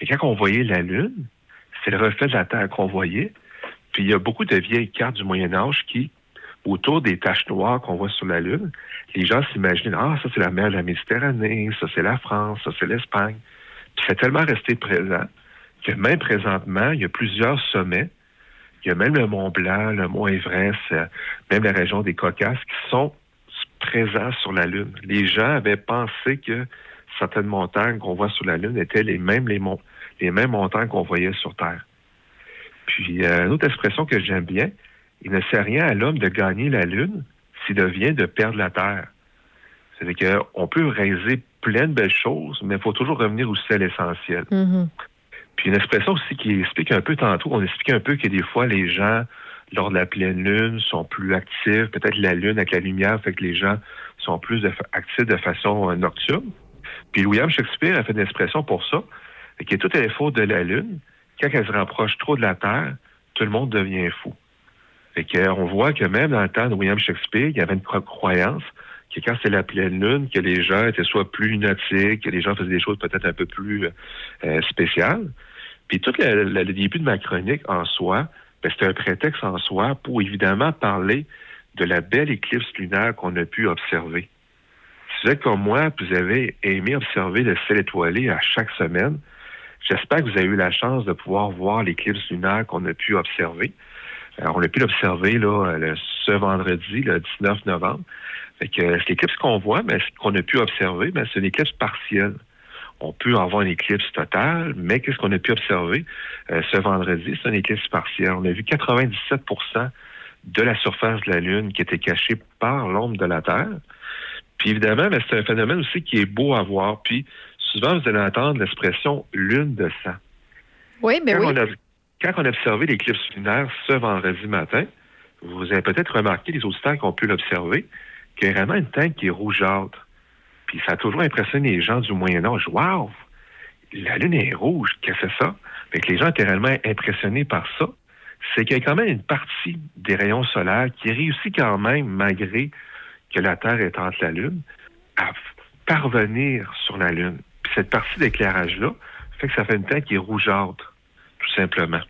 Mais quand on voyait la lune, c'est le reflet de la Terre qu'on voyait. Puis, il y a beaucoup de vieilles cartes du Moyen Âge qui, autour des taches noires qu'on voit sur la lune, les gens s'imaginent, ah, ça c'est la mer de la Méditerranée, ça c'est la France, ça c'est l'Espagne. Puis, c'est tellement resté présent que même présentement, il y a plusieurs sommets il y a même le Mont Blanc, le Mont Everest, euh, même la région des Caucases qui sont présents sur la Lune. Les gens avaient pensé que certaines montagnes qu'on voit sur la Lune étaient les mêmes, les, mêmes montagnes qu'on voyait sur Terre. Puis, euh, une autre expression que j'aime bien, il ne sert rien à l'homme de gagner la Lune s'il vient de perdre la Terre. C'est-à-dire qu'on peut réaliser plein de belles choses, mais il faut toujours revenir aussi à l'essentiel. Mhm. Puis une expression aussi qui explique un peu tantôt, on explique un peu que des fois les gens, lors de la pleine lune, sont plus actifs. Peut-être la lune avec la lumière fait que les gens sont plus actifs de façon euh, nocturne. Puis William Shakespeare a fait une expression pour ça, et que tout est faute de la lune. Quand elle se rapproche trop de la Terre, tout le monde devient fou. Fait que, on voit que même dans le temps de William Shakespeare, il y avait une cro- croyance que quand c'est la pleine lune, que les gens étaient soit plus lunatiques, que les gens faisaient des choses peut-être un peu plus euh, spéciales. Puis tout le, début de ma chronique en soi, ben, c'était un prétexte en soi pour évidemment parler de la belle éclipse lunaire qu'on a pu observer. Si vous êtes comme moi, vous avez aimé observer le ciel étoilé à chaque semaine, j'espère que vous avez eu la chance de pouvoir voir l'éclipse lunaire qu'on a pu observer. Alors, on a pu l'observer là, ce vendredi, le 19 novembre. Fait que l'éclipse qu'on voit, ben, ce qu'on a pu observer, ben, c'est une éclipse partielle. On peut avoir une éclipse totale, mais qu'est-ce qu'on a pu observer? Euh, ce vendredi? C'est une éclipse partielle. On a vu 97% de la surface de la Lune qui était cachée par l'ombre de la Terre. Puis évidemment, ben, c'est un phénomène aussi qui est beau à voir. Puis souvent, vous allez entendre l'expression lune de sang. Oui, ben quand, oui. on a, quand on a observé l'éclipse lunaire ce vendredi matin, vous avez peut-être remarqué, les auditeurs qui ont pu l'observer, qu'il y a vraiment une teinte qui est rougeâtre. Puis ça a toujours impressionné les gens du Moyen Âge. Waouh! La Lune est rouge, qu'est-ce que c'est ça? Fait que les gens étaient réellement impressionnés par ça. C'est qu'il y a quand même une partie des rayons solaires qui réussit quand même, malgré que la Terre est entre la Lune, à parvenir sur la Lune. Puis cette partie d'éclairage-là fait que ça fait une teinte qui est rougeâtre, tout simplement.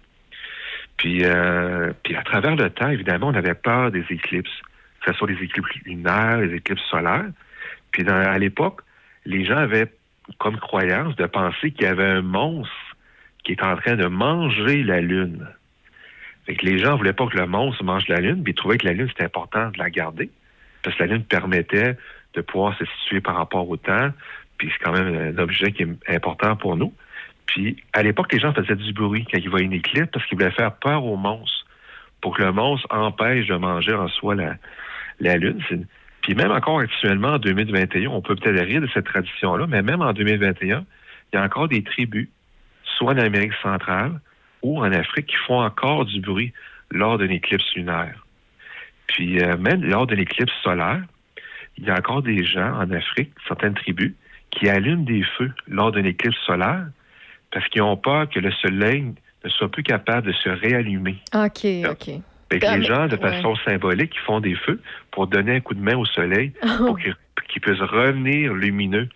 Puis, euh, puis à travers le temps, évidemment, on avait peur des éclipses, que ce soit les éclipses lunaires, les éclipses solaires. Puis à l'époque, les gens avaient comme croyance de penser qu'il y avait un monstre qui est en train de manger la Lune. Fait que les gens voulaient pas que le monstre mange la Lune, mais ils trouvaient que la Lune, c'était important de la garder, parce que la Lune permettait de pouvoir se situer par rapport au temps, puis c'est quand même un objet qui est important pour nous. Puis, à l'époque, les gens faisaient du bruit quand ils voyaient une éclipse parce qu'ils voulaient faire peur au monstre pour que le monstre empêche de manger en soi la, la Lune. Puis même encore actuellement, en 2021, on peut peut-être rire de cette tradition-là, mais même en 2021, il y a encore des tribus, soit en Amérique centrale ou en Afrique, qui font encore du bruit lors d'une éclipse lunaire. Puis euh, même lors d'une éclipse solaire, il y a encore des gens en Afrique, certaines tribus, qui allument des feux lors d'une éclipse solaire parce qu'ils ont peur que le soleil ne soit plus capable de se réallumer. OK, OK. Fait que Ah, les gens, de ouais. façon symbolique, ils font des feux pour donner un coup de main au soleil pour qu'il qu'il puisse revenir lumineux.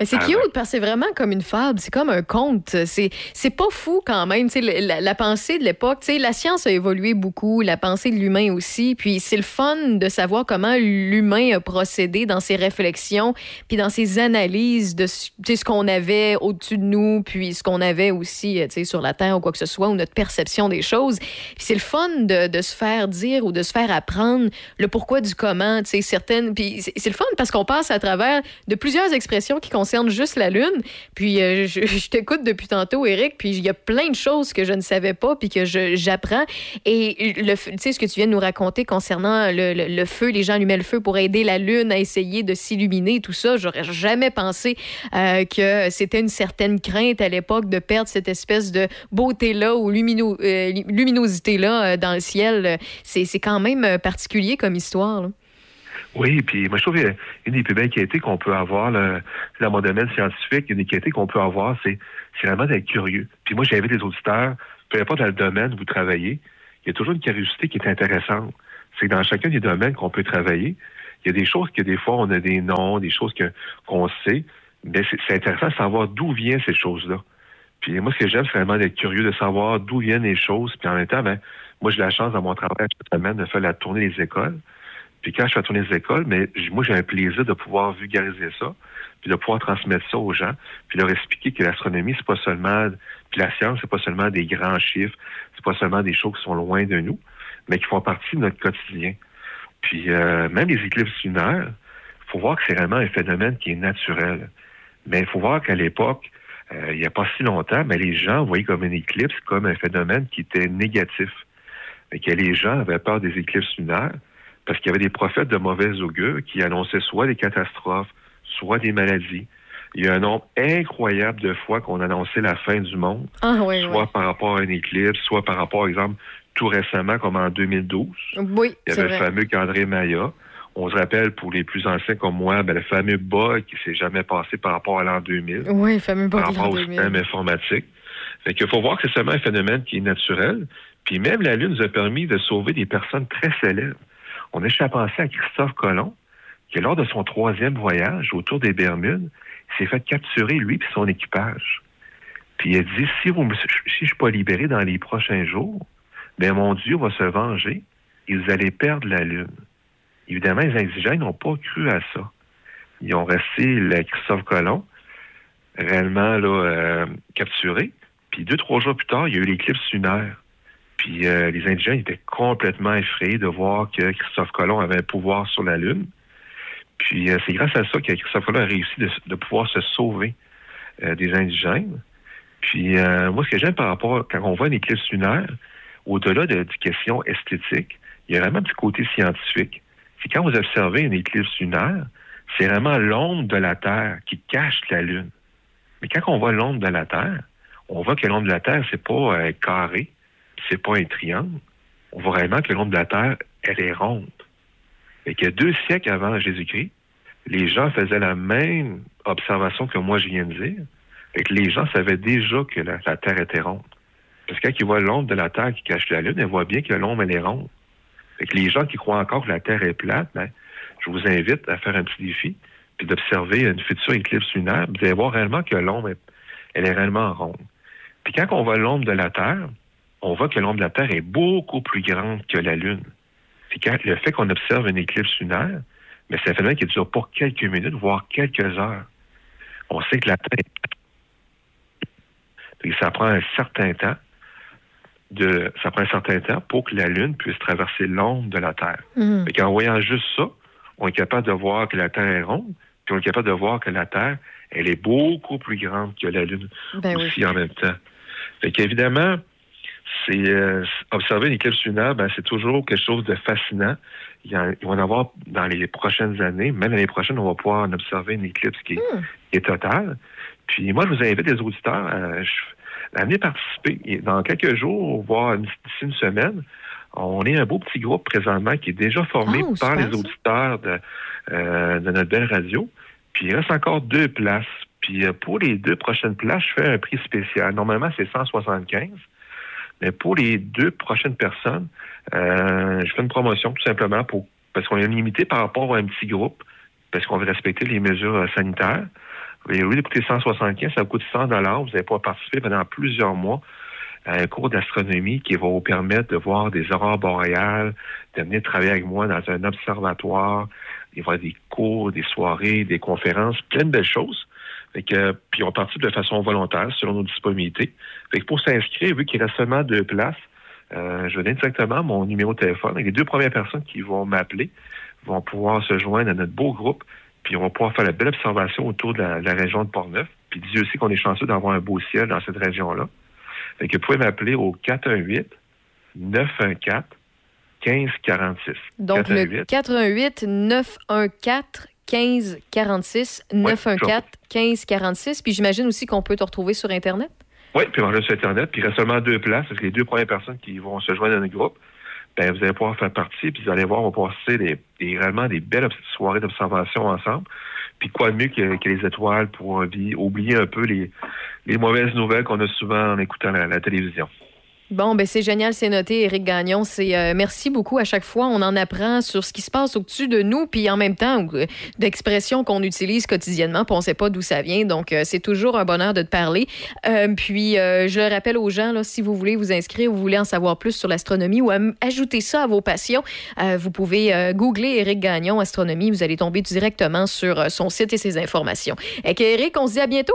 Mais c'est Ah, cute ouais. parce que c'est vraiment comme une fable, c'est comme un conte. C'est c'est pas fou quand même. La, la- la pensée de l'époque, la science a évolué beaucoup, la pensée de l'humain aussi. Puis c'est le fun de savoir comment l'humain a procédé dans ses réflexions, puis dans ses analyses de ce qu'on avait au-dessus de nous, puis ce qu'on avait aussi euh, sur la Terre ou quoi que ce soit, ou notre perception des choses. Puis c'est le fun de, de se faire dire ou de se faire apprendre le pourquoi du comment. Certaines, puis c'est c'est le fun parce qu'on passe à travers de plusieurs expressions qui concerne juste la Lune. Puis euh, (laughs) je, t'écoute depuis tantôt, Eric, puis il y a plein de choses que je ne savais pas, puis que j'apprends. Et tu sais, ce que tu viens de nous raconter concernant le, feu, les gens allumaient le feu pour aider la Lune à essayer de s'illuminer, tout ça, j'aurais jamais pensé euh, que c'était une certaine crainte à l'époque de perdre cette espèce de beauté-là ou euh, luminosité-là dans le ciel. C'est quand même particulier comme histoire. Oui, puis moi je trouve qu'une des plus belles qualités qu'on peut avoir là, dans mon domaine scientifique, une des qualités qu'on peut avoir, c'est vraiment d'être curieux. Puis moi, j'invite les auditeurs, peu importe dans le domaine où vous travaillez, il y a toujours une curiosité qui est intéressante. C'est que dans chacun des domaines qu'on peut travailler, il y a des choses que des fois on a des noms, des choses qu'on sait, mais c'est c'est intéressant de savoir d'où viennent ces choses-là. Puis moi, ce que j'aime, c'est vraiment d'être curieux, de savoir d'où viennent les choses. Puis en même temps, ben, moi, j'ai la chance dans mon travail cette semaine de faire la tournée des écoles. Puis quand je fais tourner les écoles, mais moi, j'ai un plaisir de pouvoir vulgariser ça, puis de pouvoir transmettre ça aux gens, puis leur expliquer que l'astronomie, c'est pas seulement, puis la science, c'est pas seulement des grands chiffres, c'est pas seulement des choses qui sont loin de nous, mais qui font partie de notre quotidien. Puis euh, même les éclipses lunaires, il faut voir que c'est vraiment un phénomène qui est naturel. Mais il faut voir qu'à l'époque, euh, il n'y a pas si longtemps, mais les gens voyaient comme une éclipse comme un phénomène qui était négatif. Et que les gens avaient peur des éclipses lunaires parce qu'il y avait des prophètes de mauvais augure qui annonçaient soit des catastrophes, soit des maladies. Il y a un nombre incroyable de fois qu'on annonçait la fin du monde, Ah, oui, soit par rapport à une éclipse, soit par rapport, par exemple, tout récemment, comme en 2012. Oui, Il y avait le fameux André Maya. On se rappelle, pour les plus anciens comme moi, ben, le fameux bug qui s'est jamais passé par rapport à l'an 2000 Oui, le fameux par bug de rapport au 2000. système informatique. Fait qu'il faut voir que c'est seulement un phénomène qui est naturel. Puis même la Lune nous a permis de sauver des personnes très célèbres. On a juste à penser à Christophe Colomb, qui lors de son troisième voyage autour des Bermudes, s'est fait capturer lui et son équipage. Puis il a dit, si, vous si je ne suis pas libéré dans les prochains jours, ben mon Dieu va se venger et vous perdre la Lune. Évidemment, les indigènes n'ont pas cru à ça. Ils ont resté Christophe Colomb, réellement là, euh, capturé. Puis deux, trois jours plus tard, il y a eu l'éclipse lunaire. Puis euh, les indigènes étaient complètement effrayés de voir que Christophe Colomb avait un pouvoir sur la Lune. Puis euh, c'est grâce à ça que Christophe Colomb a réussi de, pouvoir se sauver euh, des indigènes. Puis moi, ce que j'aime par rapport, quand on voit une éclipse lunaire, au-delà de, des questions esthétiques, il y a vraiment petit côté scientifique. C'est quand vous observez une éclipse lunaire, c'est vraiment l'ombre de la Terre qui cache la Lune. Mais quand on voit l'ombre de la Terre, on voit que l'ombre de la Terre, c'est pas carré, c'est pas un triangle. On voit vraiment que l'ombre de la Terre, elle est ronde. Et que deux siècles avant Jésus-Christ, les gens faisaient la même observation que moi je viens de dire. Que les gens savaient déjà que la, Terre était ronde. Parce que quand ils voient l'ombre de la Terre qui cache la Lune, ils voient bien que l'ombre, elle est ronde. Fait que les gens qui croient encore que la Terre est plate, ben, je vous invite à faire un petit défi, puis d'observer une future éclipse lunaire. Vous allez voir réellement que l'ombre, elle est réellement ronde. Puis quand on voit l'ombre de la Terre, on voit que l'ombre de la Terre est beaucoup plus grande que la Lune. Quand le fait qu'on observe une éclipse lunaire, mais c'est un phénomène qui dure pas quelques minutes, voire quelques heures. On sait que la Terre est ça prend un certain temps de ça prend un certain temps pour que la Lune puisse traverser l'ombre de la Terre. Fait qu'en voyant juste ça, on est capable de voir que la Terre est ronde, puis on est capable de voir que la Terre, elle est beaucoup plus grande que la Lune Ben oui. aussi en même temps. Fait qu'évidemment, c'est euh, observer une éclipse lunaire, ben, c'est toujours quelque chose de fascinant. Il, y en, il va en avoir dans les prochaines années. Même l'année prochaine, on va pouvoir en observer une éclipse qui, est- qui est totale. Puis moi, je vous invite, les auditeurs, à, à venir participer. Dans quelques jours, voire d'ici une semaine, on est un beau petit groupe présentement qui est déjà formé Oh, par les auditeurs de, euh, de notre belle radio. Puis il reste encore deux places. Puis euh, pour les deux prochaines places, je fais un prix spécial. Normalement, c'est 175. Mais pour les deux prochaines personnes, euh, je fais une promotion tout simplement pour parce qu'on est limité par rapport à un petit groupe, parce qu'on veut respecter les mesures euh, sanitaires. Et au lieu de coûter 175, ça vous coûte 100 Vous allez pouvoir participer pendant plusieurs mois à un cours d'astronomie qui va vous permettre de voir des aurores boréales, de venir travailler avec moi dans un observatoire. Il va y avoir des cours, des soirées, des conférences, plein de belles choses. Fait que, puis on participe de façon volontaire selon nos disponibilités. Fait que pour s'inscrire, vu qu'il reste seulement deux places, euh, je vais donner directement mon numéro de téléphone. Les deux premières personnes qui vont m'appeler vont pouvoir se joindre à notre beau groupe Puis on va pouvoir faire la belle observation autour de la, région de Portneuf. Puis Dieu aussi qu'on est chanceux d'avoir un beau ciel dans cette région-là. Fait que vous pouvez m'appeler au 418 914 1546. Donc, le 88 914 15 46 914 15 46. Puis j'imagine aussi qu'on peut te retrouver sur Internet. Oui, puis on va sur Internet. Puis il reste seulement deux places, parce que les deux premières personnes qui vont se joindre à notre groupe, ben, vous allez pouvoir faire partie, puis vous allez voir, on va passer des, des- des belles soirées d'observation ensemble. Puis quoi de mieux que, les étoiles pour oublier, un peu les, les mauvaises nouvelles qu'on a souvent en écoutant la télévision. Bon, ben c'est génial, c'est noté, Éric Gagnon. C'est euh, merci beaucoup à chaque fois. On en apprend sur ce qui se passe au-dessus de nous, puis en même temps euh, d'expressions qu'on utilise quotidiennement, puis on sait pas d'où ça vient. Donc euh, c'est toujours un bonheur de te parler. Puis je le rappelle aux gens, là, si vous voulez vous inscrire, vous voulez en savoir plus sur l'astronomie ou ajouter ça à vos passions, vous pouvez googler Éric Gagnon astronomie. Vous allez tomber directement sur son site et ses informations. Et Éric, on se dit à bientôt.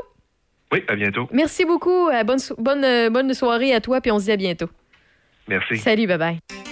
Oui, à bientôt. Merci beaucoup. Euh, bonne, so- bonne, euh, bonne soirée à toi, puis on se dit à bientôt. Merci. Salut, bye bye.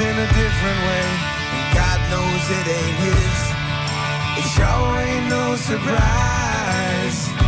in a different way, and God knows it ain't his. It sure ain't no surprise.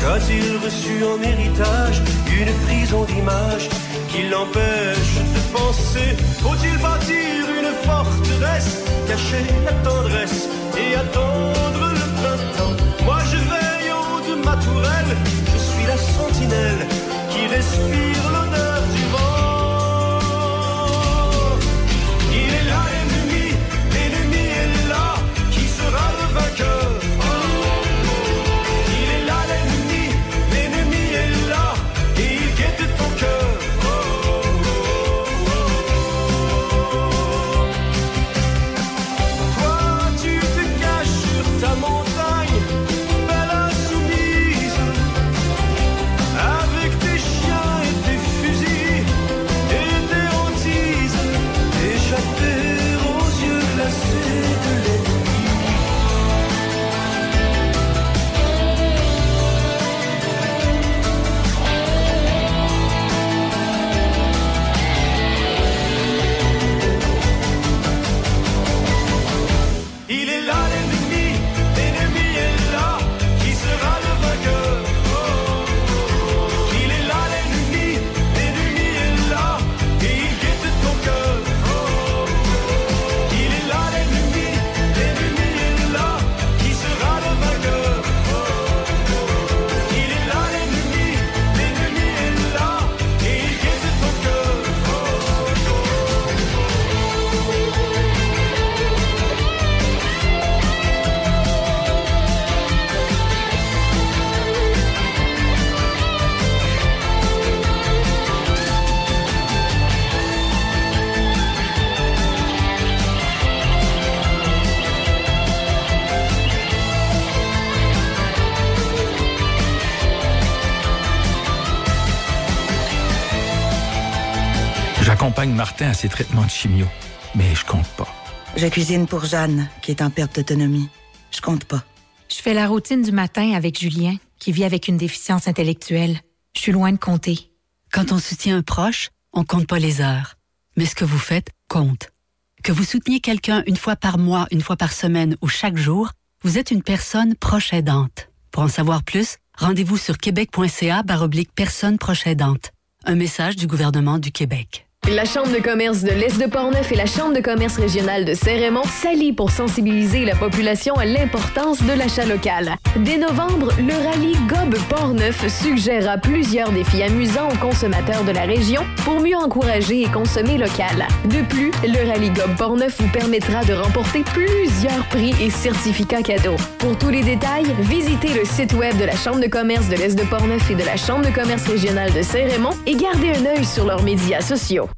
Car il reçut en héritage une prison d'image qui l'empêche de penser. Faut-il bâtir une forteresse, cacher la tendresse et attendre le printemps? Moi je veille en haut de ma tourelle, je suis la sentinelle qui respire l'honneur. Martin à ses traitements de chimio. Mais je compte pas. Je cuisine pour Jeanne, qui est en perte d'autonomie. Je compte pas. Je fais la routine du matin avec Julien, qui vit avec une déficience intellectuelle. Je suis loin de compter. Quand on soutient un proche, on compte pas les heures. Mais ce que vous faites compte. Que vous souteniez quelqu'un une fois par mois, une fois par semaine ou chaque jour, vous êtes une personne proche aidante. Pour en savoir plus, rendez-vous sur québec.ca baroblique personne proche aidante. Un message du gouvernement du Québec. La Chambre de commerce de l'Est de Portneuf et la Chambre de commerce régionale de Saint-Raymond s'allient pour sensibiliser la population à l'importance de l'achat local. Dès novembre, le rallye Gob Portneuf suggérera plusieurs défis amusants aux consommateurs de la région pour mieux encourager et consommer local. De plus, le rallye Gob Portneuf vous permettra de remporter plusieurs prix et certificats cadeaux. Pour tous les détails, visitez le site web de la Chambre de commerce de l'Est de Portneuf et de la Chambre de commerce régionale de Saint-Raymond et gardez un œil sur leurs médias sociaux.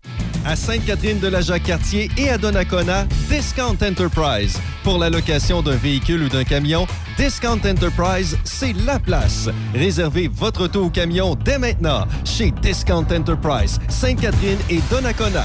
À Sainte-Catherine de la Jacques-Cartier et à Donnacona, Discount Enterprise. Pour la location d'un véhicule ou d'un camion, Discount Enterprise, c'est la place. Réservez votre auto ou camion dès maintenant chez Discount Enterprise, Sainte-Catherine et Donnacona.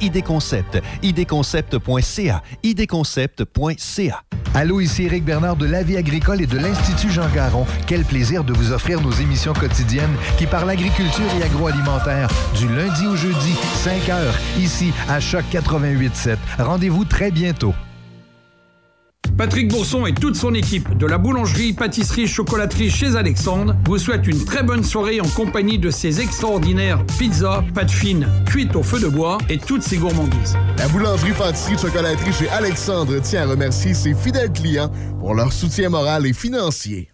ID Concept. idconcept.ca. idconcept.ca. Allô, ici Eric Bernard de La Vie agricole et de l'Institut Jean Garon. Quel plaisir de vous offrir nos émissions quotidiennes qui parlent agriculture et agroalimentaire du lundi au jeudi, 5 heures, ici à Choc 88.7. Rendez-vous très bientôt. Patrick Bourson et toute son équipe de la boulangerie, pâtisserie, chocolaterie chez Alexandre vous souhaitent une très bonne soirée en compagnie de ses extraordinaires pizzas, pâtes fines, cuites au feu de bois et toutes ses gourmandises. La boulangerie, pâtisserie, chocolaterie chez Alexandre tient à remercier ses fidèles clients pour leur soutien moral et financier.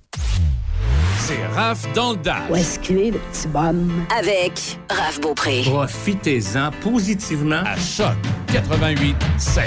C'est Raph dans le Dash. Où est-ce qu'il est, le petit bonhomme? Avec Raph Beaupré. Profitez-en positivement à Choc 88 7.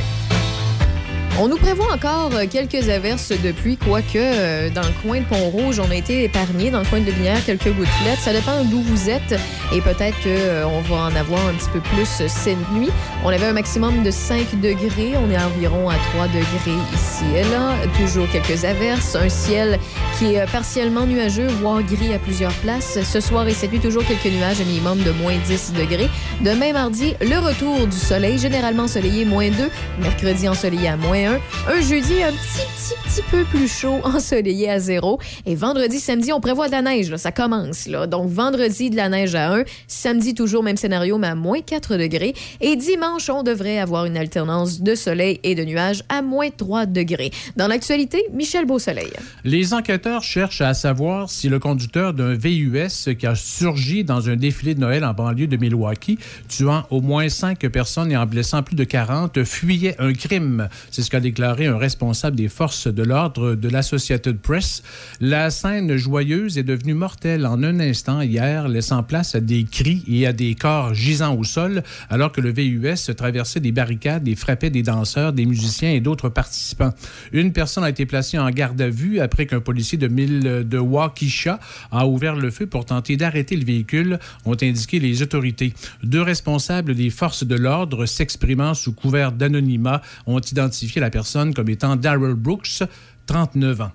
On nous prévoit encore euh, quelques averses de pluie, quoique euh, dans le coin de Pont-Rouge, on a été épargné. Dans le coin de Binière, quelques gouttelettes. Ça dépend d'où vous êtes et peut-être qu'on va en avoir un petit peu plus cette nuit. On avait un maximum de 5 degrés. On est environ à 3 degrés ici et là. Toujours quelques averses. Un ciel qui est euh, partiellement nuageux, voire gris à plusieurs places. Ce soir et cette nuit, toujours quelques nuages, un minimum de moins 10 degrés. Demain mardi, le retour du soleil, généralement ensoleillé, moins 2. Mercredi, ensoleillé à moins 1. Un jeudi, un petit, petit, petit peu plus chaud, (laughs) ensoleillé à 0. Et vendredi, samedi, on prévoit de la neige. Là. Ça commence. Là. Donc, vendredi, de la neige à 1. Samedi, toujours même scénario, mais à moins 4 degrés. Et dimanche, on devrait avoir une alternance de soleil et de nuages à moins 3 degrés. Dans l'actualité, Michel Beausoleil. Les enquêteurs cherchent à savoir si le conducteur d'un VUS qui a surgi dans un défilé de Noël en banlieue de Milwaukee, tuant au moins cinq personnes et en blessant plus de 40, fuyait un crime. C'est ce qu'a déclaré un responsable des forces de l'ordre de l'Associated Press. La scène joyeuse est devenue mortelle en un instant hier, laissant place à des cris et à des corps gisant au sol, alors que le VUS traversait des barricades et frappait des danseurs, des musiciens et d'autres participants. Une personne a été placée en garde à vue après qu'un policier de Mille de Waukesha a ouvert le feu pour tenter d'arrêter le véhicule, ont indiqué les autorités. Deux responsables des forces de l'ordre s'exprimant sous couvert d'anonymat ont identifié la personne comme étant Daryl Brooks, 39 ans.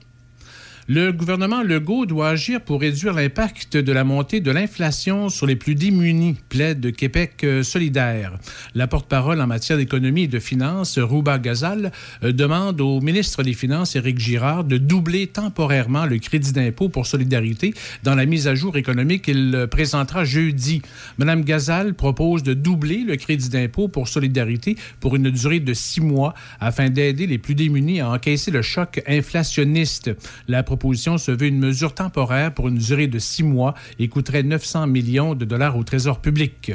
Le gouvernement Legault doit agir pour réduire l'impact de la montée de l'inflation sur les plus démunis, plaide Québec euh, solidaire. La porte-parole en matière d'économie et de finances, Rouba Gazal, euh, demande au ministre des Finances, Éric Girard, de doubler temporairement le crédit d'impôt pour solidarité dans la mise à jour économique qu'il présentera jeudi. Madame Gazal propose de doubler le crédit d'impôt pour solidarité pour une durée de six mois afin d'aider les plus démunis à encaisser le choc inflationniste. La proposition se veut une mesure temporaire pour une durée de six mois et coûterait 900 millions de dollars au Trésor public.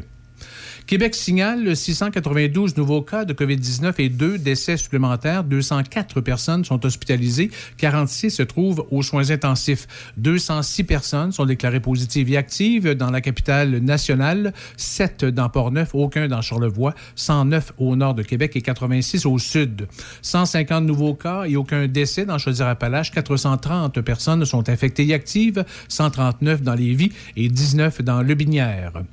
Québec signale 692 nouveaux cas de COVID-19 et deux décès supplémentaires. 204 personnes sont hospitalisées, 46 se trouvent aux soins intensifs. 206 personnes sont déclarées positives et actives dans la capitale nationale, 7 dans Port-Neuf, aucun dans Charlevoix, 109 au nord de Québec et 86 au sud. 150 nouveaux cas et aucun décès dans Chaudière-Appalaches. 430 personnes sont infectées et actives, 139 dans Lévis et 19 dans Le Binière.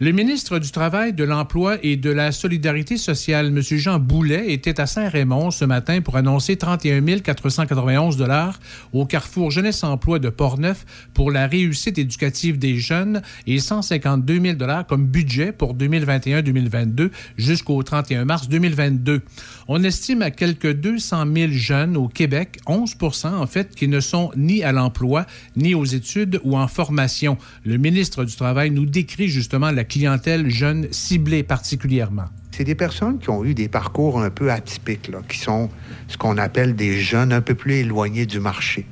Le ministre du Travail, de l'Emploi et de la Solidarité sociale, M. Jean Boulet, était à Saint-Raymond ce matin pour annoncer 31 491 dollars au Carrefour Jeunesse Emploi de Portneuf pour la réussite éducative des jeunes et 152 000 dollars comme budget pour 2021-2022 jusqu'au 31 mars 2022. On estime à quelques 200 000 jeunes au Québec, 11 en fait, qui ne sont ni à l'emploi, ni aux études ou en formation. Le ministre du Travail nous décrit justement la clientèle jeune ciblée particulièrement? C'est des personnes qui ont eu des parcours un peu atypiques, qui sont ce qu'on appelle des jeunes un peu plus éloignés du marché,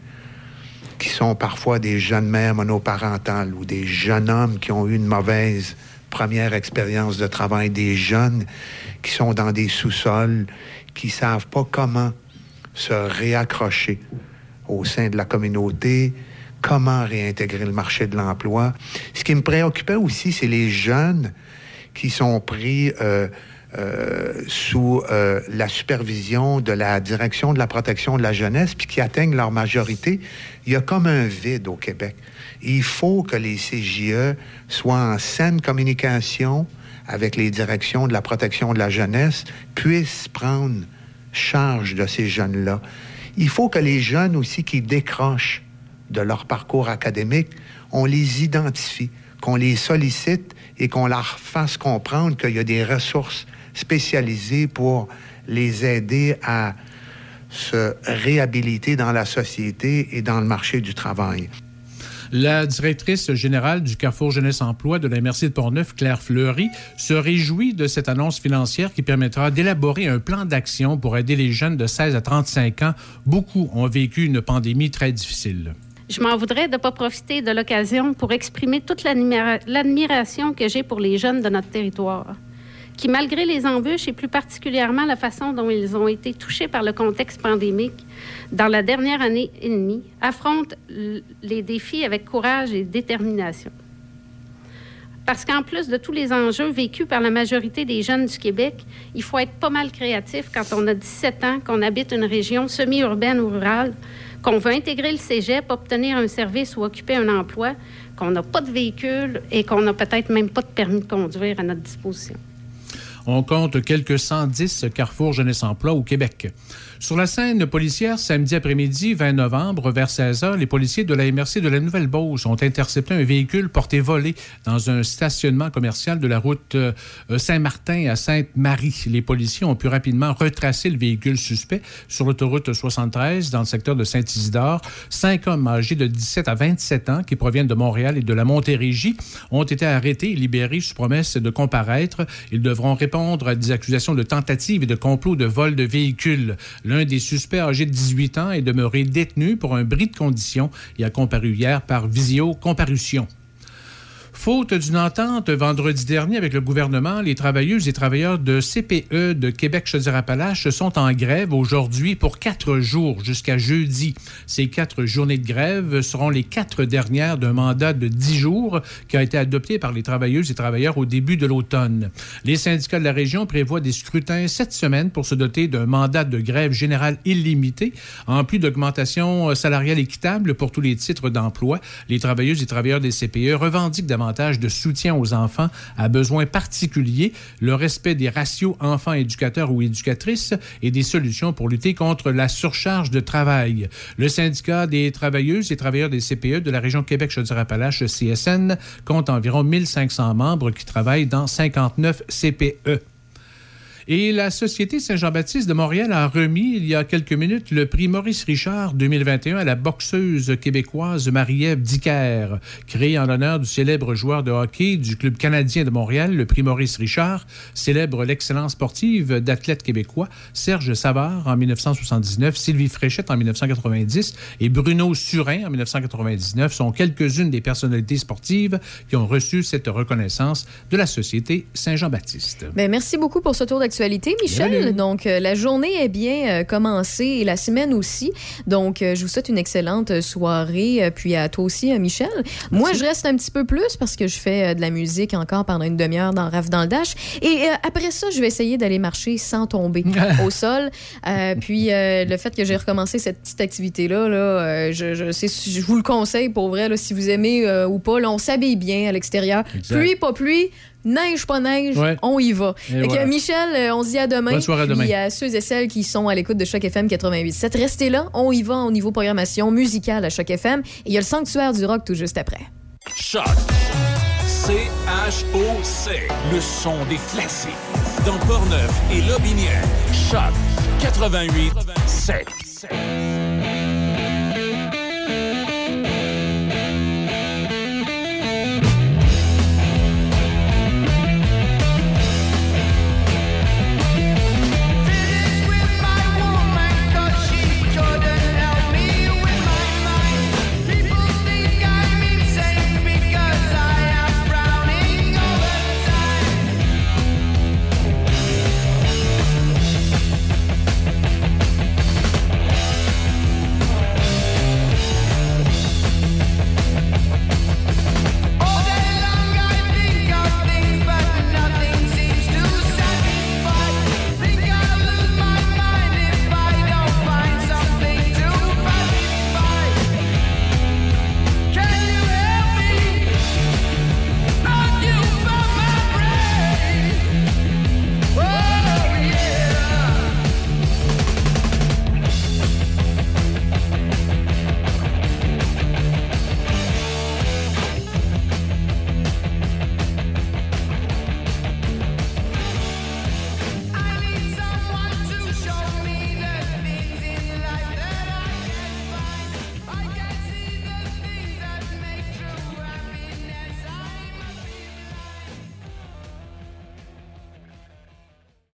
qui sont parfois des jeunes mères monoparentales ou des jeunes hommes qui ont eu une mauvaise première expérience de travail, des jeunes qui sont dans des sous-sols, qui savent pas comment se réaccrocher au sein de la communauté, comment réintégrer le marché de l'emploi. Ce qui me préoccupait aussi, c'est les jeunes qui sont pris euh, euh, sous euh, la supervision de la direction de la protection de la jeunesse, puis qui atteignent leur majorité. Il y a comme un vide au Québec. Il faut que les CJE soient en saine communication avec les directions de la protection de la jeunesse, puissent prendre charge de ces jeunes-là. Il faut que les jeunes aussi qui décrochent de leur parcours académique, on les identifie, qu'on les sollicite et qu'on leur fasse comprendre qu'il y a des ressources spécialisées pour les aider à se réhabiliter dans la société et dans le marché du travail. La directrice générale du Carrefour Jeunesse Emploi de la MRC de Portneuf, Claire Fleury, se réjouit de cette annonce financière qui permettra d'élaborer un plan d'action pour aider les jeunes de 16 à 35 ans. Beaucoup ont vécu une pandémie très difficile. Je m'en voudrais de ne pas profiter de l'occasion pour exprimer toute l'admiration que j'ai pour les jeunes de notre territoire, qui, malgré les embûches et plus particulièrement la façon dont ils ont été touchés par le contexte pandémique dans la dernière année et demie, affrontent les défis avec courage et détermination. Parce qu'en plus de tous les enjeux vécus par la majorité des jeunes du Québec, il faut être pas mal créatif quand on a 17 ans, qu'on habite une région semi-urbaine ou rurale, qu'on veut intégrer le cégep, obtenir un service ou occuper un emploi, qu'on n'a pas de véhicule et qu'on n'a peut-être même pas de permis de conduire à notre disposition. On compte quelques 110 carrefours jeunesse emploi au Québec. Sur la scène policière, samedi après-midi, 20 novembre, vers 16 h, les policiers de la MRC de la Nouvelle-Beauce ont intercepté un véhicule porté volé dans un stationnement commercial de la route euh, Saint-Martin à Sainte-Marie. Les policiers ont pu rapidement retracer le véhicule suspect sur l'autoroute 73 dans le secteur de Saint-Isidore. Cinq hommes âgés de 17 à 27 ans qui proviennent de Montréal et de la Montérégie ont été arrêtés et libérés sous promesse de comparaître. Ils devront répondre à des accusations de tentative et de complot de vol de véhicule. L'un des suspects âgé de 18 ans est demeuré détenu pour un bris de condition et a comparu hier par visio-comparution. Faute d'une entente vendredi dernier avec le gouvernement, les travailleuses et travailleurs de CPE de Québec-Chaudière-Appalaches sont en grève aujourd'hui pour quatre jours jusqu'à jeudi. Ces quatre journées de grève seront les quatre dernières d'un mandat de dix jours qui a été adopté par les travailleuses et travailleurs au début de l'automne. Les syndicats de la région prévoient des scrutins cette semaine pour se doter d'un mandat de grève général illimité, en plus d'augmentation salariale équitable pour tous les titres d'emploi. Les travailleuses et travailleurs des CPE revendiquent davantage de soutien aux enfants à besoins particuliers, le respect des ratios enfants-éducateurs ou éducatrices et des solutions pour lutter contre la surcharge de travail. Le syndicat des travailleuses et travailleurs des CPE de la région Québec-Chaudière-Appalaches, CSN, compte environ 1500 membres qui travaillent dans 59 CPE. Et la Société Saint-Jean-Baptiste de Montréal a remis, il y a quelques minutes, le prix Maurice Richard 2021 à la boxeuse québécoise Marie-Ève Dicker. Créé en l'honneur du célèbre joueur de hockey du Club canadien de Montréal, le prix Maurice Richard célèbre l'excellence sportive d'athlètes québécois Serge Savard en 1979, Sylvie Fréchette en 1990 et Bruno Surin en 1999 sont quelques-unes des personnalités sportives qui ont reçu cette reconnaissance de la Société Saint-Jean-Baptiste. Ben, merci beaucoup pour ce tour Michel. Donc, euh, la journée est bien euh, commencée et la semaine aussi. Donc, euh, je vous souhaite une excellente soirée. puis à toi aussi, Michel. Moi, je reste un petit peu plus parce que je fais de la musique encore pendant une demi-heure dans Raf dans le Dash. Et euh, après ça, je vais essayer d'aller marcher sans tomber (laughs) au sol. Euh, puis, euh, le fait que j'ai recommencé cette petite activité-là, là, je, je, c'est- je vous le conseille pour vrai, là, si vous aimez ou pas. Là, on s'habille bien à l'extérieur. Pluie, pas pluie. Neige, pas neige, Ouais. on y va. Et que. Michel, euh, on se dit à demain. Bonne soirée à demain. à ceux et celles qui sont à l'écoute de Choc FM 88.7, restez là. On y va au niveau programmation musicale à Choc FM. Et il y a le Sanctuaire du Rock tout juste après. Choc. C-H-O-C. Le son des classiques. Dans Portneuf et Lobinière. Choc 88 7.